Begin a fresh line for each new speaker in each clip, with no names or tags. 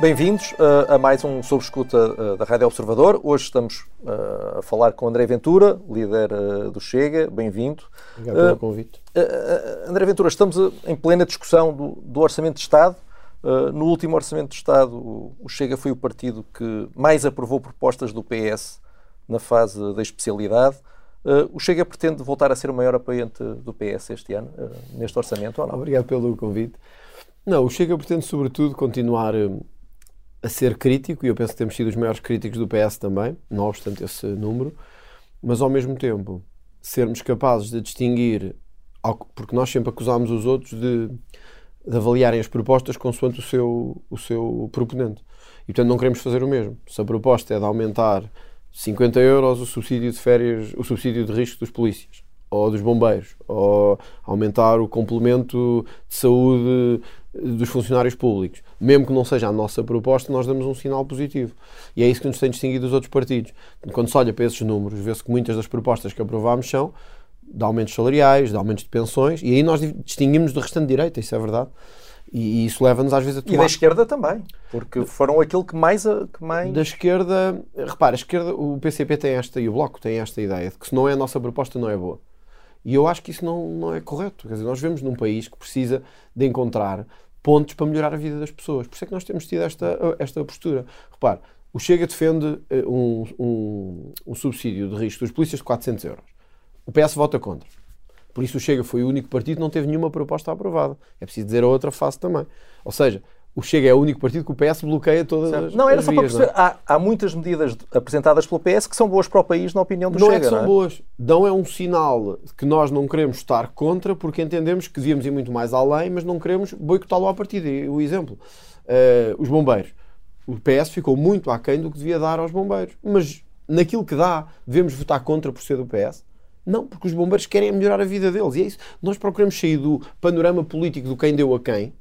Bem-vindos uh, a mais um Sob Escuta uh, da Rádio Observador. Hoje estamos uh, a falar com André Ventura, líder do Chega. Bem-vindo.
Obrigado pelo convite.
André Ventura, estamos em plena discussão do, do Orçamento de Estado. no último Orçamento de Estado, o, o Chega foi o partido que mais aprovou propostas do PS na fase da especialidade. o Chega pretende voltar a ser o maior apoiante do PS este ano, neste orçamento ou não?
Obrigado pelo convite. Não, o Chega pretende, sobretudo, continuar a ser crítico, e eu penso que temos sido os maiores críticos do PS também, não obstante esse número, mas ao mesmo tempo sermos capazes de distinguir, porque nós sempre acusámos os outros de, de avaliarem as propostas consoante o seu, o seu proponente. E portanto não queremos fazer o mesmo. Se a proposta é de aumentar 50 euros o subsídio de férias, o subsídio de risco dos polícias, ou dos bombeiros, ou aumentar o complemento de saúde dos funcionários públicos. Mesmo que não seja a nossa proposta, nós damos um sinal positivo. E é isso que nos tem distinguido dos outros partidos. Quando se olha para esses números, vê-se que muitas das propostas que aprovámos são de aumentos salariais, de aumentos de pensões, e aí nós distinguimos do restante direita, isso é verdade. E, isso leva-nos às vezes a tomar...
E da esquerda também, porque foram aquilo que mais... Que mais...
Da esquerda... Repara, a esquerda, o PCP tem esta, e o Bloco tem esta ideia, de que se não é a nossa proposta, não é boa. E eu acho que isso não, não é correto. Quer dizer, nós vivemos num país que precisa de encontrar pontos para melhorar a vida das pessoas. Por isso é que nós temos tido esta, esta postura. Repare, o Chega defende eh, um, um, um subsídio de risco dos polícias de 400 euros. O PS vota contra. Por isso o Chega foi o único partido que não teve nenhuma proposta aprovada. É preciso dizer a outra face também. Ou seja, o Chega é o único partido que o PS bloqueia todas certo. as
Não, era
as
só
vias,
para perceber. Há, há, muitas medidas apresentadas pelo PS que são boas para o país, na opinião do
não
Chega.
É que são
não é?
boas. Dão é um sinal que nós não queremos estar contra porque entendemos que devíamos ir muito mais além, mas não queremos boicotá-lo à partida. O exemplo, uh, os bombeiros. O PS ficou muito aquém do que devia dar aos bombeiros. Mas naquilo que dá, devemos votar contra por ser do PS? Não, porque os bombeiros querem melhorar a vida deles. E é isso. Nós procuramos sair do panorama político do quem deu a quem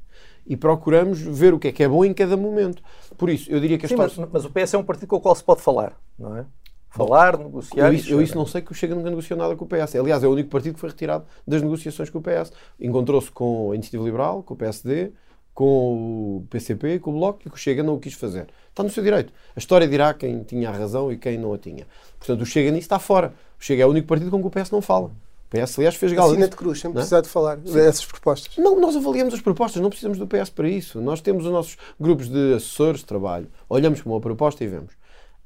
e procuramos ver o que é que é bom em cada momento. Por isso, eu diria que a
Sim, história... mas, mas, o PS é um partido com o qual se pode falar, não é? Falar, negociar.
Eu isso, eu isso não sei que o Chega nunca negociou nada com o PS. Aliás, é o único partido que foi retirado das negociações com o PS. Encontrou-se com a Iniciativa Liberal, com o PSD, com o PCP, com o Bloco e que o Chega não o quis fazer. Está no seu direito. A história dirá quem tinha a razão e quem não a tinha. Portanto, o Chega nisso está fora. O Chega é o único partido com que o PS não fala. O PS, aliás, fez gala.
Assina de cruz, sem precisar de falar Sim. dessas propostas.
Não, nós avaliamos as propostas, não precisamos do PS para isso. Nós temos os nossos grupos de assessores de trabalho, olhamos para uma proposta e vemos.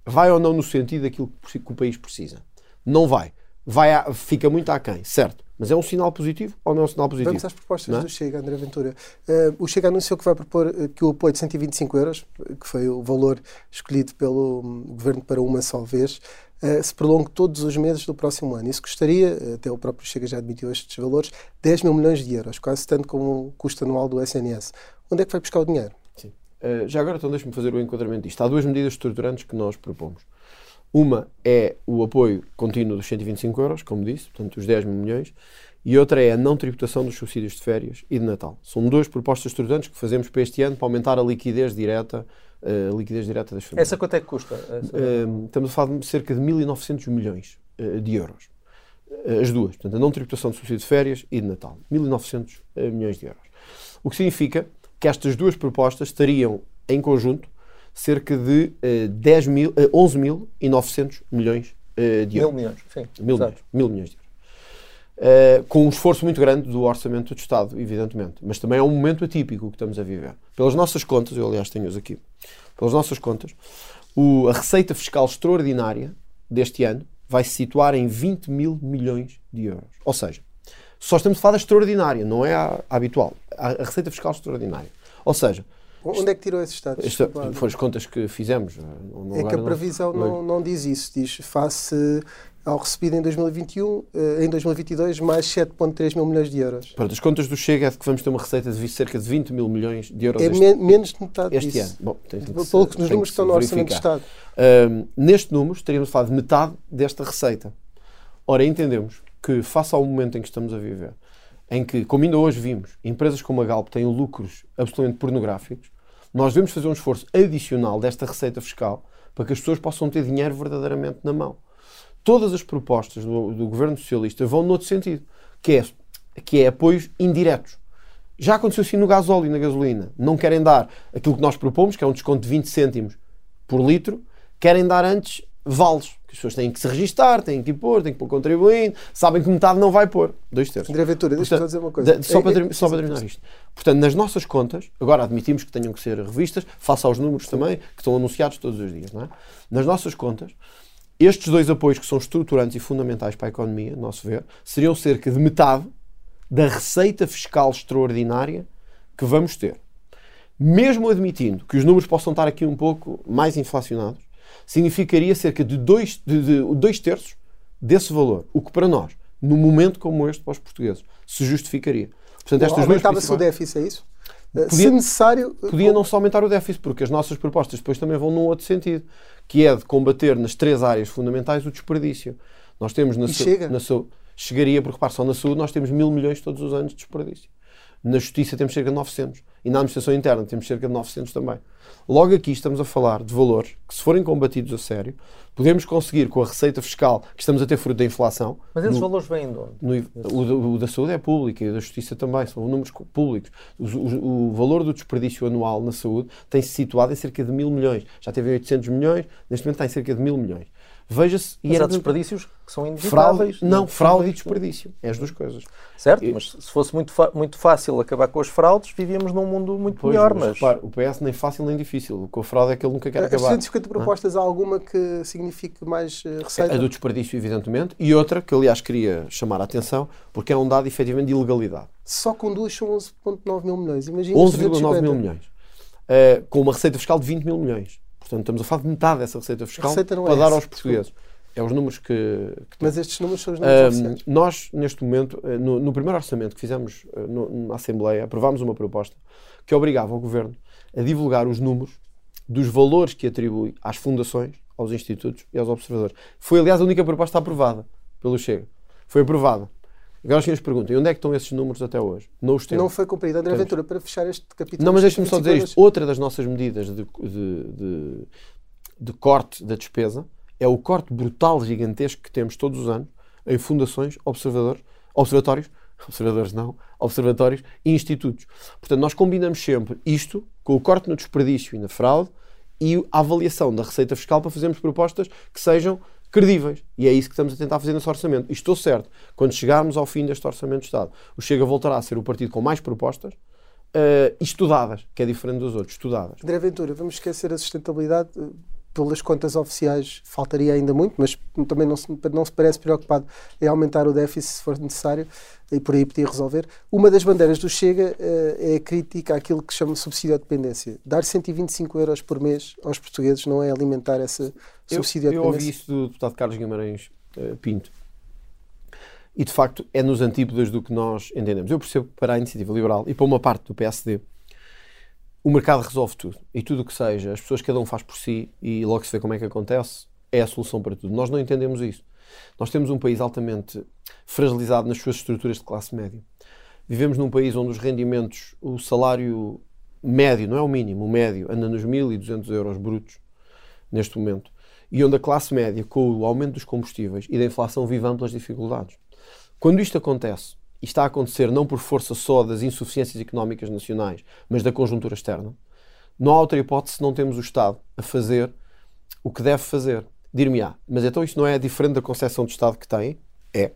Vai ou não no sentido daquilo que o país precisa? Não vai. vai a, fica muito aquém, certo. Mas é um sinal positivo ou não é um sinal positivo?
Vamos às propostas é? do Chega, André Ventura. Uh, o Chega anunciou que vai propor uh, que o apoio de 125 euros, que foi o valor escolhido pelo um, Governo para uma só vez, uh, se prolongue todos os meses do próximo ano. Isso custaria, até o próprio Chega já admitiu estes valores, 10 mil milhões de euros, quase tanto como o custo anual do SNS. Onde é que vai buscar o dinheiro?
Sim. já agora, então, deixe-me fazer o enquadramento disto. Há duas medidas estruturantes que nós propomos. Uma é o apoio contínuo dos 125 euros, como disse, portanto, os 10 mil milhões e outra é a não tributação dos subsídios de férias e de Natal. São duas propostas estudantes que fazemos para este ano para aumentar a liquidez direta, uh, a liquidez direta das famílias.
Essa quanto é que custa?
Uh, estamos a falar de cerca de 1.900 milhões uh, de euros. as duas. Portanto, a não tributação de subsídio de férias e de Natal. 1.900 milhões de euros. O que significa que estas duas propostas teriam, em conjunto, cerca de uh, 10 mil, uh, 11.900 milhões de euros.
Mil milhões, sim.
Mil milhões, mil milhões de euros. Uh, com um esforço muito grande do orçamento do Estado, evidentemente. Mas também é um momento atípico que estamos a viver. Pelas nossas contas, eu aliás tenho-os aqui, pelas nossas contas, o, a receita fiscal extraordinária deste ano vai se situar em 20 mil milhões de euros. Ou seja, só estamos a falar da extraordinária, não é a, a habitual. A, a, receita fiscal extraordinária. Ou seja,
Onde é que tirou esses dados?
foram as contas que fizemos.
Não, é que a previsão não, não, não diz isso. Diz face ao recebido em 2021, eh, em 2022, mais 7,3 mil milhões de euros.
Pronto, as contas do Chega é que vamos ter uma receita de cerca de 20 mil milhões de euros
é
este,
men menos de metade
este
disso.
ano. Bom, tem, tem
Pelos números que estão no Orçamento de Estado.
Uh, neste número, estaríamos a falar de metade desta receita. Ora, entendemos que, face ao momento em que estamos a viver, em que, como ainda hoje vimos, empresas como a Galp têm lucros absolutamente pornográficos, nós devemos fazer um esforço adicional desta receita fiscal para que as pessoas possam ter dinheiro verdadeiramente na mão todas as propostas do, do governo socialista vão noutro sentido, que é, que é apoios indiretos. Já aconteceu assim no gasóleo e na gasolina. Não querem dar aquilo que nós propomos, que é um desconto de 20 cêntimos por litro, querem dar antes vales. Que as pessoas têm que se registar, têm que pôr, têm que pôr contribuinte, sabem que metade não vai pôr. Dois terços.
André Ventura, deixa-me só dizer uma coisa.
Da- Só,
É-
para,
é-
só para terminar isto. Portanto, nas nossas contas, agora admitimos que tenham que ser revistas, face aos números também, que estão anunciados todos os dias, não é? Nas nossas contas, estes dois apoios que são estruturantes e fundamentais para a economia, a nosso ver, seriam cerca de metade da receita fiscal extraordinária que vamos ter. Mesmo admitindo que os números possam estar aqui um pouco mais inflacionados, significaria cerca de dois, de, de dois terços desse valor. O que para nós, num momento como este para os portugueses, se justificaria. Portanto, estas
Aumentava-se o déficit, é isso? Eh,
Podia-
Se necessário.
Podia não só aumentar o déficit, porque as nossas propostas depois também vão num outro sentido, que é de combater nas três áreas fundamentais o desperdício. Nós temos na,
E chega?
na chegaria, porque repare, só na saúde nós temos mil milhões todos os anos de desperdício. Na justiça temos cerca de 900. E na administração interna temos cerca de 900 também. Logo aqui estamos a falar de valores que, se forem combatidos a sério, podemos conseguir com a receita fiscal que estamos a ter fruto da inflação.
Mas esses
no-
valores vêm de onde?
no- o, da- o da saúde é público e o da justiça também, são números co- públicos. Os- os- O, valor do desperdício anual na saúde tem-se situado em cerca de mil milhões. Já teve em 800 milhões, neste momento está em cerca de mil milhões. Veja-se. e
Mas há desperdícios que são
fraude,
inevitáveis.
não, fraude e desperdício. É as duas coisas.
Certo,
Eu-
mas se fosse muito, muito fácil acabar com as fraudes, vivíamos num mundo muito
Pois,
melhor.
mas,
Mas,
repare, o PS nem fácil nem difícil. O que a fraude é que ele nunca quer
As
acabar.
250 propostas, há alguma que signifique mais eh, receita?
A do desperdício, evidentemente, e outra que, aliás, queria chamar a atenção, porque é um dado efetivamente de ilegalidade.
Só com duas são 11,9 mil milhões. Imagina
11,9 mil milhões. Uh, com uma receita fiscal de 20 mil milhões. Portanto, estamos a falar de metade dessa receita fiscal
receita é
para dar
essa,
aos portugueses. É os números que, que
Mas estes números são os números oficiais.
nós, neste momento, eh, no, no primeiro orçamento que fizemos eh, no- na Assembleia, aprovámos uma proposta que obrigava o Governo a divulgar os números dos valores que atribui às fundações, aos institutos e aos observadores. Foi, aliás, a única proposta aprovada pelo Chega. Foi aprovada. Agora os senhores perguntam, e onde é que estão esses números até hoje? Não os temos.
Não foi cumprido. André
Temos.
Ventura, para fechar este capítulo.
Não, mas
dos
deixa-me só
25
dizer isto. Outra das nossas medidas de, de- de- de corte da despesa é o corte brutal, gigantesco que temos todos os anos em fundações, observadores, observatórios, observadores não, observatórios e institutos. Portanto, nós combinamos sempre isto com o corte no desperdício e na fraude e a avaliação da receita fiscal para fazermos propostas que sejam credíveis. E é isso que estamos a tentar fazer nesse orçamento. E estou certo, quando chegarmos ao fim deste orçamento de Estado, o Chega voltará a ser o partido com mais propostas eh, e estudadas, que é diferente dos outros, estudadas.
André Ventura, vamos esquecer a sustentabilidade. Pelas contas oficiais faltaria ainda muito, mas também não se, não se parece preocupado em aumentar o déficit se for necessário e por aí podia resolver. Uma das bandeiras do Chega eh, é a crítica àquilo que chama subsídio à dependência. Dar 125 euros por mês aos portugueses não é alimentar essa
Eu,
subsídio à
eu ouvi
dependência?
isso do deputado Carlos Guimarães eh, Pinto. E de facto é nos antípodas do que nós entendemos. Eu percebo que para a iniciativa liberal e para uma parte do PSD o mercado resolve tudo. E tudo o que seja, as pessoas cada um faz por si e logo se vê como é que acontece, é a solução para tudo. Nós não entendemos isso. Nós temos um país altamente fragilizado nas suas estruturas de classe média. Vivemos num país onde os rendimentos, o salário médio, não é o mínimo, o médio, anda nos 1.200 euros brutos neste momento. E onde a classe média, com o aumento dos combustíveis e da inflação, vive amplas dificuldades. Quando isto acontece, e está a acontecer não por força só das insuficiências económicas nacionais, mas da conjuntura externa, não há outra hipótese se não temos o Estado a fazer o que deve fazer. Dir-me-á, mas então isto não é diferente da concepção de Estado que tem? É.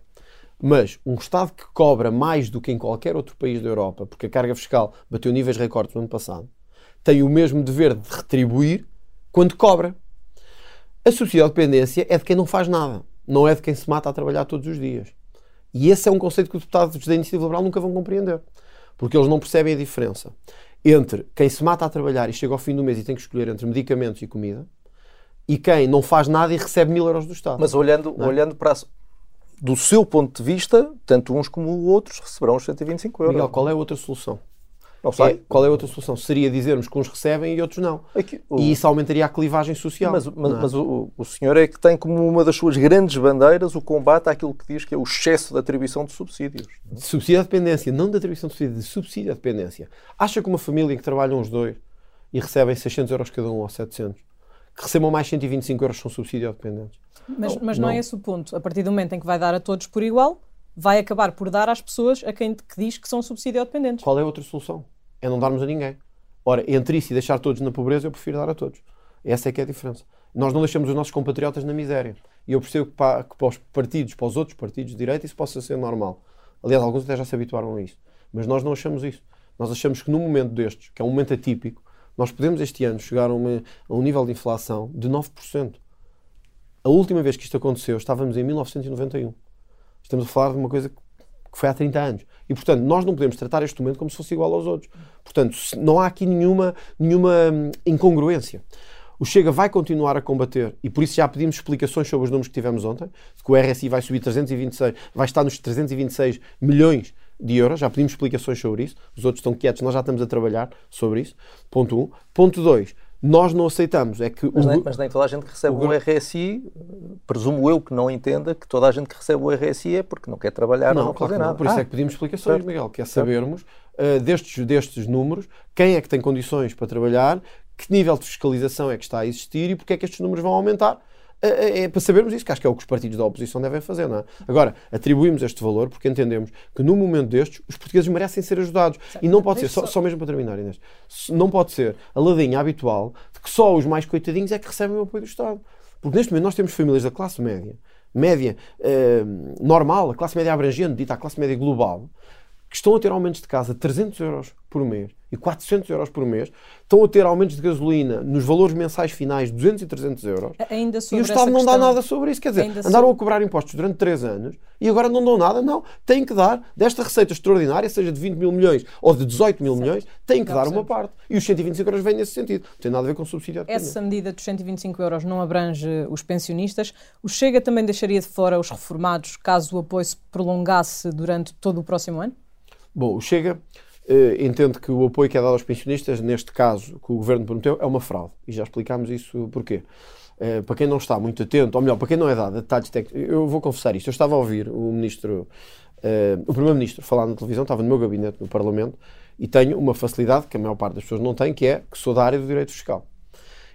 Mas um Estado que cobra mais do que em qualquer outro país da Europa, porque a carga fiscal bateu níveis recordes no ano passado, tem o mesmo dever de retribuir quando cobra. A subsídio à dependência é de quem não faz nada, não é de quem se mata a trabalhar todos os dias. E esse é um conceito que os deputados da Iniciativa Liberal nunca vão compreender, porque eles não percebem a diferença entre quem se mata a trabalhar e chega ao fim do mês e tem que escolher entre medicamentos e comida e quem não faz nada e recebe mil euros do Estado.
mas olhando,
é?
olhando para a- do seu ponto de vista, tanto uns como outros receberão os 125 euros.
Miguel, qual é a outra solução?
Não
É, qual é a outra solução? Seria dizermos que uns recebem e outros não.
Aqui, o-
E isso aumentaria a clivagem social.
Mas, mas-
é?
mas o, o senhor é que tem como uma das suas grandes bandeiras o combate àquilo que diz que é o excesso de atribuição de subsídios.
De subsídio à dependência, não de atribuição de subsídio, de subsídio à dependência. Acha que uma família em que trabalham os dois e recebem 600 euros cada um ou 700, que recebam mais 125 euros são subsídio à dependência?
Mas, mas não,
não.
é esse o ponto. A partir do momento em que vai dar a todos por igual, vai acabar por dar às pessoas a quem que diz que são subsídio-dependentes.
Qual é a outra solução? É não darmos a ninguém. Ora, entre isso e deixar todos na pobreza, eu prefiro dar a todos. Essa é que é a diferença. Nós não deixamos os nossos compatriotas na miséria. E eu percebo que para, que para os partidos, para os outros partidos de direita, isso possa ser normal. Aliás, alguns até já se habituaram a isso. Mas nós não achamos isso. Nós achamos que num momento destes, que é um momento atípico, nós podemos este ano chegar a, uma, a um nível de inflação de 9%. A última vez que isto aconteceu, estávamos em 1991. Estamos a falar de uma coisa que foi há 30 anos. E, portanto, nós não podemos tratar este momento como se fosse igual aos outros. Portanto, não há aqui nenhuma, nenhuma hum, incongruência. O Chega vai continuar a combater e por isso já pedimos explicações sobre os números que tivemos ontem, que o RSI vai subir 326, vai estar nos 326 milhões de euros, já pedimos explicações sobre isso, os outros estão quietos, nós já estamos a trabalhar sobre isso. Ponto 1. Um. Ponto 2. Nós não aceitamos é que
mas,
o...
nem, mas nem toda a gente que recebe o, o RSI, presumo eu que não entenda que toda a gente que recebe o RSI é porque não quer trabalhar
não,
ou não
claro
fazer
não.
nada.
Por isso
ah,
é que pedimos explicações, certo. Miguel, que é sabermos uh, destes, destes números quem é que tem condições para trabalhar, que nível de fiscalização é que está a existir e porque é que estes números vão aumentar. É, é para sabermos isso, que acho que é o que os partidos da oposição devem fazer, não é? Agora, atribuímos este valor porque entendemos que num momento destes os portugueses merecem ser ajudados. E não pode ser, só, só mesmo para terminar, Inês, não pode ser a ladinha habitual de que só os mais coitadinhos é que recebem o apoio do Estado. Porque neste momento nós temos famílias da classe média, média eh, normal, a classe média abrangente, dita a classe média global, que estão a ter aumentos de casa de 300 euros por mês e 400 euros por mês, estão a ter aumentos de gasolina nos valores mensais finais de 200 e 300 euros.
Ainda
e o Estado não
questão,
dá nada sobre isso. Quer dizer,
Ainda
andaram a cobrar impostos durante 3 anos e agora não dão nada. Não. Têm que dar desta receita extraordinária, seja de 20 mil milhões ou de 18 mil milhões, têm que dar uma parte. E os 125 euros vêm nesse sentido. Não tem nada a ver com subsídio.
Essa medida dos 125 euros não abrange os pensionistas. O Chega também deixaria de fora os reformados caso o apoio se prolongasse durante todo o próximo ano?
Bom, o Chega uh, entende que o apoio que é dado aos pensionistas, neste caso, que o Governo prometeu, é uma fraude. E já explicámos isso porquê. Uh, para quem não está muito atento, ou melhor, para quem não é dado detalhes técnicos, eu vou confessar isto. Eu estava a ouvir o Ministro, uh, o Primeiro-Ministro falar na televisão, estava no meu gabinete no Parlamento, e tenho uma facilidade que a maior parte das pessoas não tem, que é que sou da área do direito fiscal.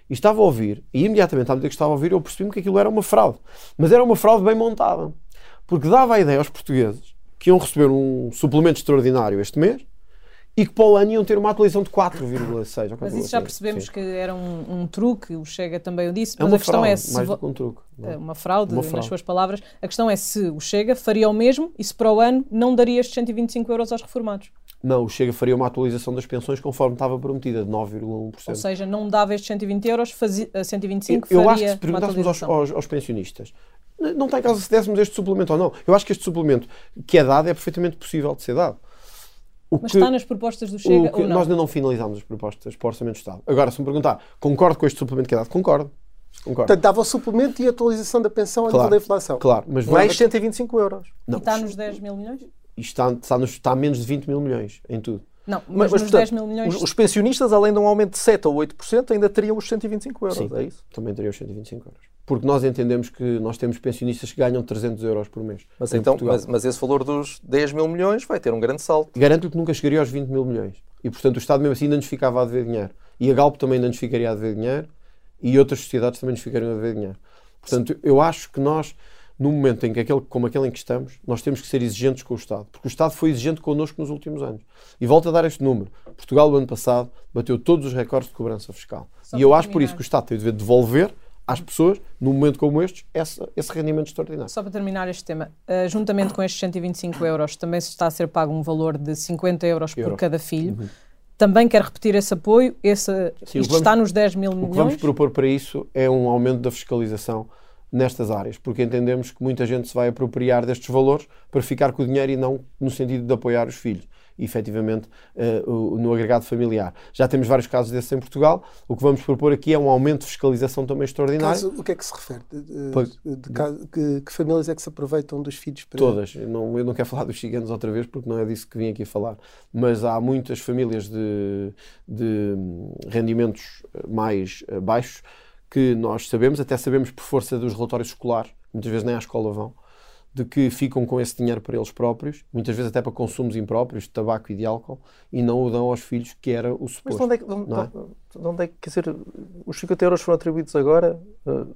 E estava a ouvir, e imediatamente à medida que estava a ouvir, eu percebi-me que aquilo era uma fraude. Mas era uma fraude bem montada. Porque dava a ideia aos portugueses que iam receber um suplemento extraordinário este mês e que para o ano iam ter uma atualização de 4,6.
Mas isso já percebemos Sim. que era um, um, truque, o Chega também o disse,
é
mas
a
questão
fraude,
é se.
Mais do que um truque.
É uma fraude, uma fraude, nas suas palavras. A questão é se o Chega faria o mesmo e se para o ano não daria estes 125 euros aos reformados.
Não, o Chega faria uma atualização das pensões conforme estava prometida, de 9,1%.
Ou seja, não dava estes 120 euros, fazia, 125
eu, eu
faria
acho que se perguntássemos aos, aos, aos pensionistas, não está em causa se dessemos este suplemento ou não. Eu acho que este suplemento que é dado é perfeitamente possível de ser dado.
O Mas que, está nas propostas do Chega ou não?
Nós ainda não finalizámos as propostas para o Orçamento do Estado. Agora, se me perguntar, concordo com este suplemento que é dado? Concordo. Concordo.
Portanto, dava o suplemento e a atualização da pensão
claro,
a nível da inflação.
Claro, mas
mais 125 euros.
Não, e está nos 10 mil milhões?
Está, está, nos, está a menos de 20 mil milhões em tudo.
Não, mas, mas, nos portanto, 10 mil milhões.
Os, os, pensionistas, além de um aumento de 7 ou 8%, ainda teriam os 125 euros,
Sim,
é isso?
Também teriam os 125 euros. Porque nós entendemos que nós temos pensionistas que ganham 300 euros por mês.
Mas, então, mas, mas, esse valor dos 10 mil milhões vai ter um grande salto.
Garanto que nunca chegaria aos 20 mil milhões. E, portanto, o Estado mesmo assim ainda nos ficava a dever dinheiro. E a Galp também ainda nos ficaria a dever dinheiro. E outras sociedades também nos ficariam a dever dinheiro. Portanto, eu acho que nós no momento em que aquele, como aquele em que estamos, nós temos que ser exigentes com o Estado, porque o Estado foi exigente connosco nos últimos anos. E volto a dar este número. Portugal, o ano passado, bateu todos os recordes de cobrança fiscal. Só e eu acho por isso que o Estado tem o dever de devolver às pessoas, num momento como este, esse, esse rendimento extraordinário.
Só para terminar este tema, uh, juntamente com estes 125 euros, também se está a ser pago um valor de 50 euros Euro. por cada filho. Uhum. Também quer repetir esse apoio? Esse, Sim, isto vamos, está nos 10 mil milhões?
O que vamos propor para isso é um aumento da fiscalização nestas áreas, porque entendemos que muita gente se vai apropriar destes valores para ficar com o dinheiro e não no sentido de apoiar os filhos efetivamente uh, no agregado familiar. Já temos vários casos desses em Portugal. O que vamos propor aqui é um aumento de fiscalização também extraordinário.
Caso, o que é que se refere? De, de, caso, que, que, famílias é que se aproveitam dos filhos? Para...
Todas. Eu não, eu não quero falar dos ciganos outra vez porque não é disso que vim aqui falar. Mas há muitas famílias de, de rendimentos mais eh, baixos que nós sabemos, até sabemos por força dos relatórios escolares, muitas vezes nem à escola vão, de que ficam com esse dinheiro para eles próprios, muitas vezes até para consumos impróprios, de tabaco e de álcool, e não o dão aos filhos, que era o suposto.
Mas de onde é que, de, é? de onde é que quer dizer, os 50 euros foram atribuídos agora? Uh,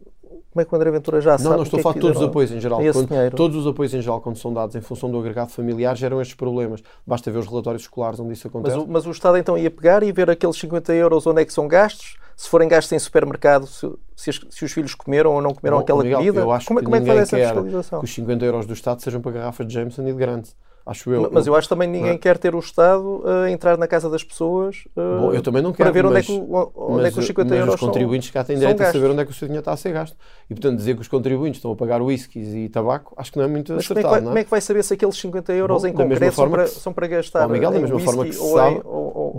como é que o André Ventura já sabe?
Não, não estou a
é
falar de todos os apoios em geral.
Quando,
todos os apoios em geral, quando são dados em função do agregado familiar, geram estes problemas. Basta ver os relatórios escolares onde isso acontece.
Mas mas o Estado então ia pegar e ver aqueles 50 euros onde é que são gastos, se forem gastos em supermercado, se, se, se os filhos comeram ou não comeram Bom, aquela Miguel, comida.
Eu acho como, que como é que faz essa fiscalização? Que os 50 euros do Estado sejam para garrafas de Jameson e de Grande. Acho eu.
Mas eu acho também que ninguém é? quer ter o Estado a entrar na casa das pessoas uh,
Bom, eu também não quero,
para ver
mas,
onde, é que, onde
mas,
é que os 50
mas
euros
os contribuintes cá têm direito a saber onde é que o seu dinheiro está a ser gasto. E, portanto, dizer que os contribuintes estão a pagar whiskies e tabaco, acho que não é muito mas acertado.
Como é, que vai, é? como é que vai saber se aqueles 50 euros Bom, em concreto são para, são para gastar?
Miguel, da mesma forma que se sabe,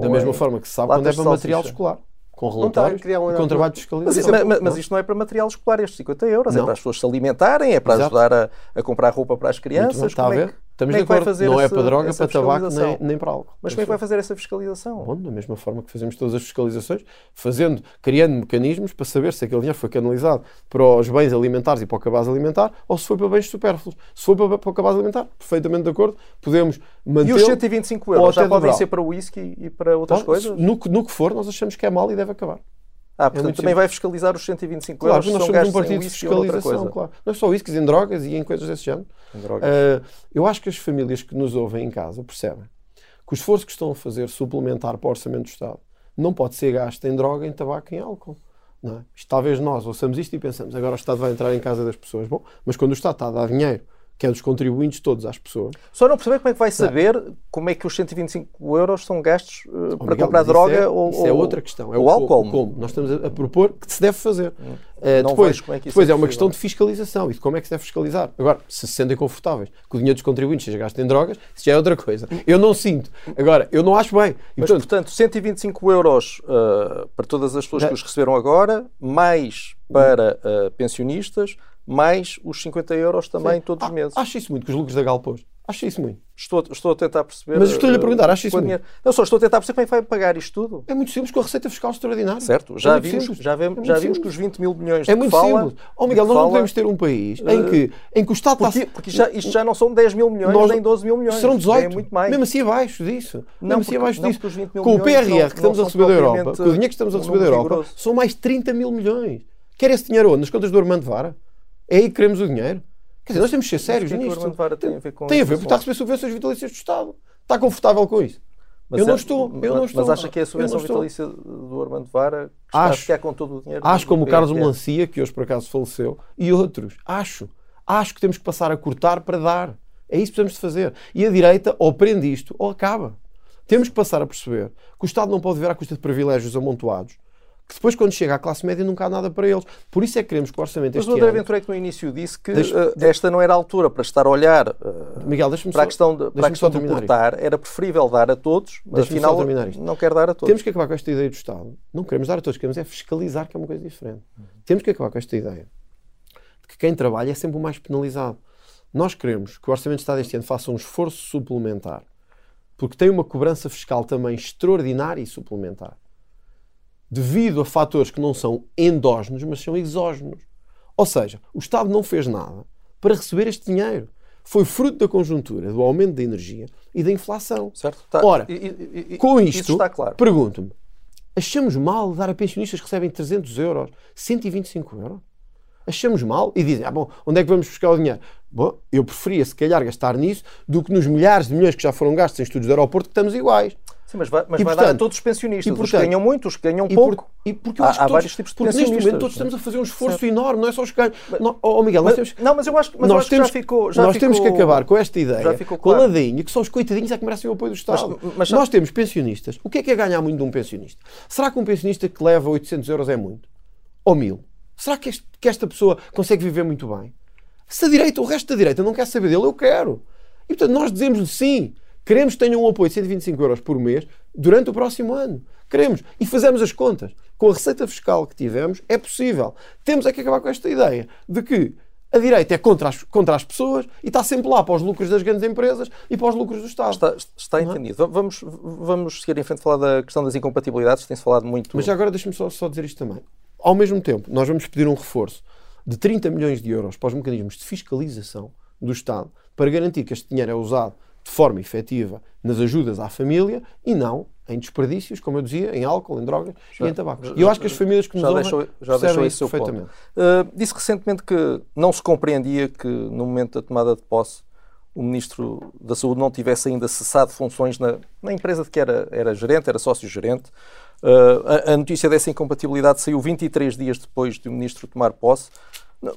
da mesma forma que se sabe quando é para material escolar com relatórios um com trabalho de fiscalização.
Mas, mas, mas, isto não é para material escolar, estes 50 euros. É não. É para as pessoas se alimentarem, é para Exato. ajudar a, a, comprar roupa para as crianças.
está a ver? É Estamos como é acordo, não é para droga, para tabaco, nem, nem para álcool.
Mas como é que vai fazer essa fiscalização?
Bom, da mesma forma que fazemos todas as fiscalizações, fazendo, criando mecanismos para saber se aquele dinheiro foi canalizado para os bens alimentares e para o cabaz alimentar ou se foi para bens supérfluos. Se foi para, para o cabaz alimentar, perfeitamente de acordo, podemos manter.
E os 125 euros já podem ser para o whisky e para outras Bom, coisas?
No, no que for, nós achamos que é mal e deve acabar.
Ah, portanto, é também simples. vai fiscalizar os 125
claro,
euros.
Claro, nós somos um partido de fiscalização, claro. Não é só isso, em drogas e em coisas desse género. Uh, eu acho que as famílias que nos ouvem em casa percebem que o esforço que estão a fazer suplementar para o orçamento do Estado não pode ser gasto em droga, em tabaco, em álcool. Não é? Talvez nós ouçamos isto e pensamos, agora o Estado vai entrar em casa das pessoas. Bom, mas quando o Estado está a dar dinheiro que é dos contribuintes todos às pessoas.
Só não perceber como é que vai saber não. como é que os 125 euros são gastos uh, para comprar droga
é,
ou,
isso é outra questão. É
o, álcool.
O como. Nós estamos a, a, propor que se deve fazer. Hum. Uh, depois é, depois é, é uma questão de fiscalização e de como é que se deve fiscalizar. Agora, se se sentem confortáveis que o dinheiro dos contribuintes seja gasto em drogas, isso já é outra coisa. Eu não sinto. Agora, eu não acho bem.
E, Mas, portanto, portanto, 125 euros uh, para todas as pessoas que os receberam agora, mais para pensionistas, mais os 50 euros também Sim. todos os meses.
Acho isso muito, que os lucros da Gal pôs. Acho isso muito.
Estou, estou a tentar perceber.
Mas estou-lhe a perguntar, acho isso muito.
Não, só estou a tentar perceber como é que vai pagar isto tudo.
É muito simples, com a receita fiscal extraordinária.
Certo, já, é vimos, já, vemos, é já vimos que os 20 mil milhões
é muito
fala,
simples. Oh, Miguel, nós fala, não podemos ter um país em que, em que o Estado
porque, está. Porque já, isto já não são 10 mil milhões, nós, nem 12 mil milhões.
Serão 18.
É muito mais.
Mesmo assim abaixo disso. Não, Mesmo assim abaixo disso. Com o PRR não, que estamos a receber da Europa, com o dinheiro que estamos a receber da Europa, são mais 30 mil milhões. Quer esse dinheiro onde? Nas contas do Armando Vara? É aí que queremos o dinheiro? Quer dizer, nós temos que ser sérios
Mas
nisto.
Que tem a ver com
Tem a ver, porque está a receber subvenções vitalícias do Estado. Está confortável com isso? Mas eu não é- estou, eu não estou.
Mas acha que é a subvenção vitalícia do Armando Vara que
acho,
está a ficar com todo o dinheiro?
Acho como o Carlos Melancia, que hoje por acaso faleceu, e outros. Acho. Acho que temos que passar a cortar para dar. É isso que precisamos de fazer. E a direita ou prende isto ou acaba. Temos que passar a perceber que o Estado não pode viver à custa de privilégios amontoados que depois, quando chega à classe média, nunca há nada para eles. Por isso é que queremos que o orçamento
Mas o André Ventura é que no início disse que uh, esta não era a altura para estar a olhar uh,
Miguel,
para, só, a questão de, para a questão de cortar, era preferível dar a todos, mas afinal não quer dar a todos.
Temos que acabar com esta ideia do Estado. Não queremos dar a todos, queremos é fiscalizar, que é uma coisa diferente. Uhum. Temos que acabar com esta ideia de que quem trabalha é sempre o mais penalizado. Nós queremos que o Orçamento de Estado este ano faça um esforço suplementar, porque tem uma cobrança fiscal também extraordinária e suplementar devido a fatores que não são endógenos, mas são exógenos. Ou seja, o Estado não fez nada para receber este dinheiro. Foi fruto da conjuntura, do aumento da energia e da inflação.
Certo. Tá.
Ora,
e, e,
com isto,
claro.
pergunto-me, achamos mal dar a pensionistas que recebem 300 euros 125 euros? Achamos mal e dizem, ah bom, onde é que vamos buscar o dinheiro? Bom, eu preferia se calhar gastar nisso do que nos milhares de milhões que já foram gastos em estudos de aeroporto que estamos iguais.
Sim, mas vai, mas e, vai portanto, dar a todos os pensionistas. E, portanto, os que ganham muito, os que ganham pouco.
e porque há, há todos, vários tipos de pensionistas. neste momento todos estamos a fazer um esforço certo. enorme, não é só os que ganham. Não, oh, Miguel,
mas,
temos,
não, mas eu acho, mas nós eu acho temos, que já ficou. Já
nós
ficou,
temos que acabar com esta ideia,
já ficou
claro. ladinha, que são os coitadinhos é que merecem o apoio do Estado. Mas, mas, nós temos pensionistas. O que é que é ganhar muito de um pensionista? Será que um pensionista que leva 800 euros é muito? Ou mil? Será que, este, que esta pessoa consegue viver muito bem? Se a direita, o resto da direita não quer saber dele, eu quero. E portanto nós dizemos sim. Queremos que tenham um apoio de 125 euros por mês durante o próximo ano. Queremos. E fazemos as contas. Com a receita fiscal que tivemos, é possível. Temos é que acabar com esta ideia de que a direita é contra as, contra as pessoas e está sempre lá para os lucros das grandes empresas e para os lucros do Estado.
Está, está é? entendido. É? Vamos, vamos seguir em frente a falar da questão das incompatibilidades. Tem-se falado muito.
Mas agora deixe-me só, só dizer isto também. Ao mesmo tempo, nós vamos pedir um reforço de 30 milhões de euros para os mecanismos de fiscalização do Estado para garantir que este dinheiro é usado de forma efetiva nas ajudas à família e não em desperdícios, como eu dizia, em álcool, em drogas já, e em tabacos. E eu acho que as famílias que nos
já deixou, já deixou isso perfeitamente. Uh, disse recentemente que não se compreendia que no momento da tomada de posse o Ministro da Saúde não tivesse ainda cessado funções na, na empresa de que era, era gerente, era sócio-gerente. Uh, a, a, notícia dessa incompatibilidade saiu 23 dias depois de o Ministro tomar posse. Não,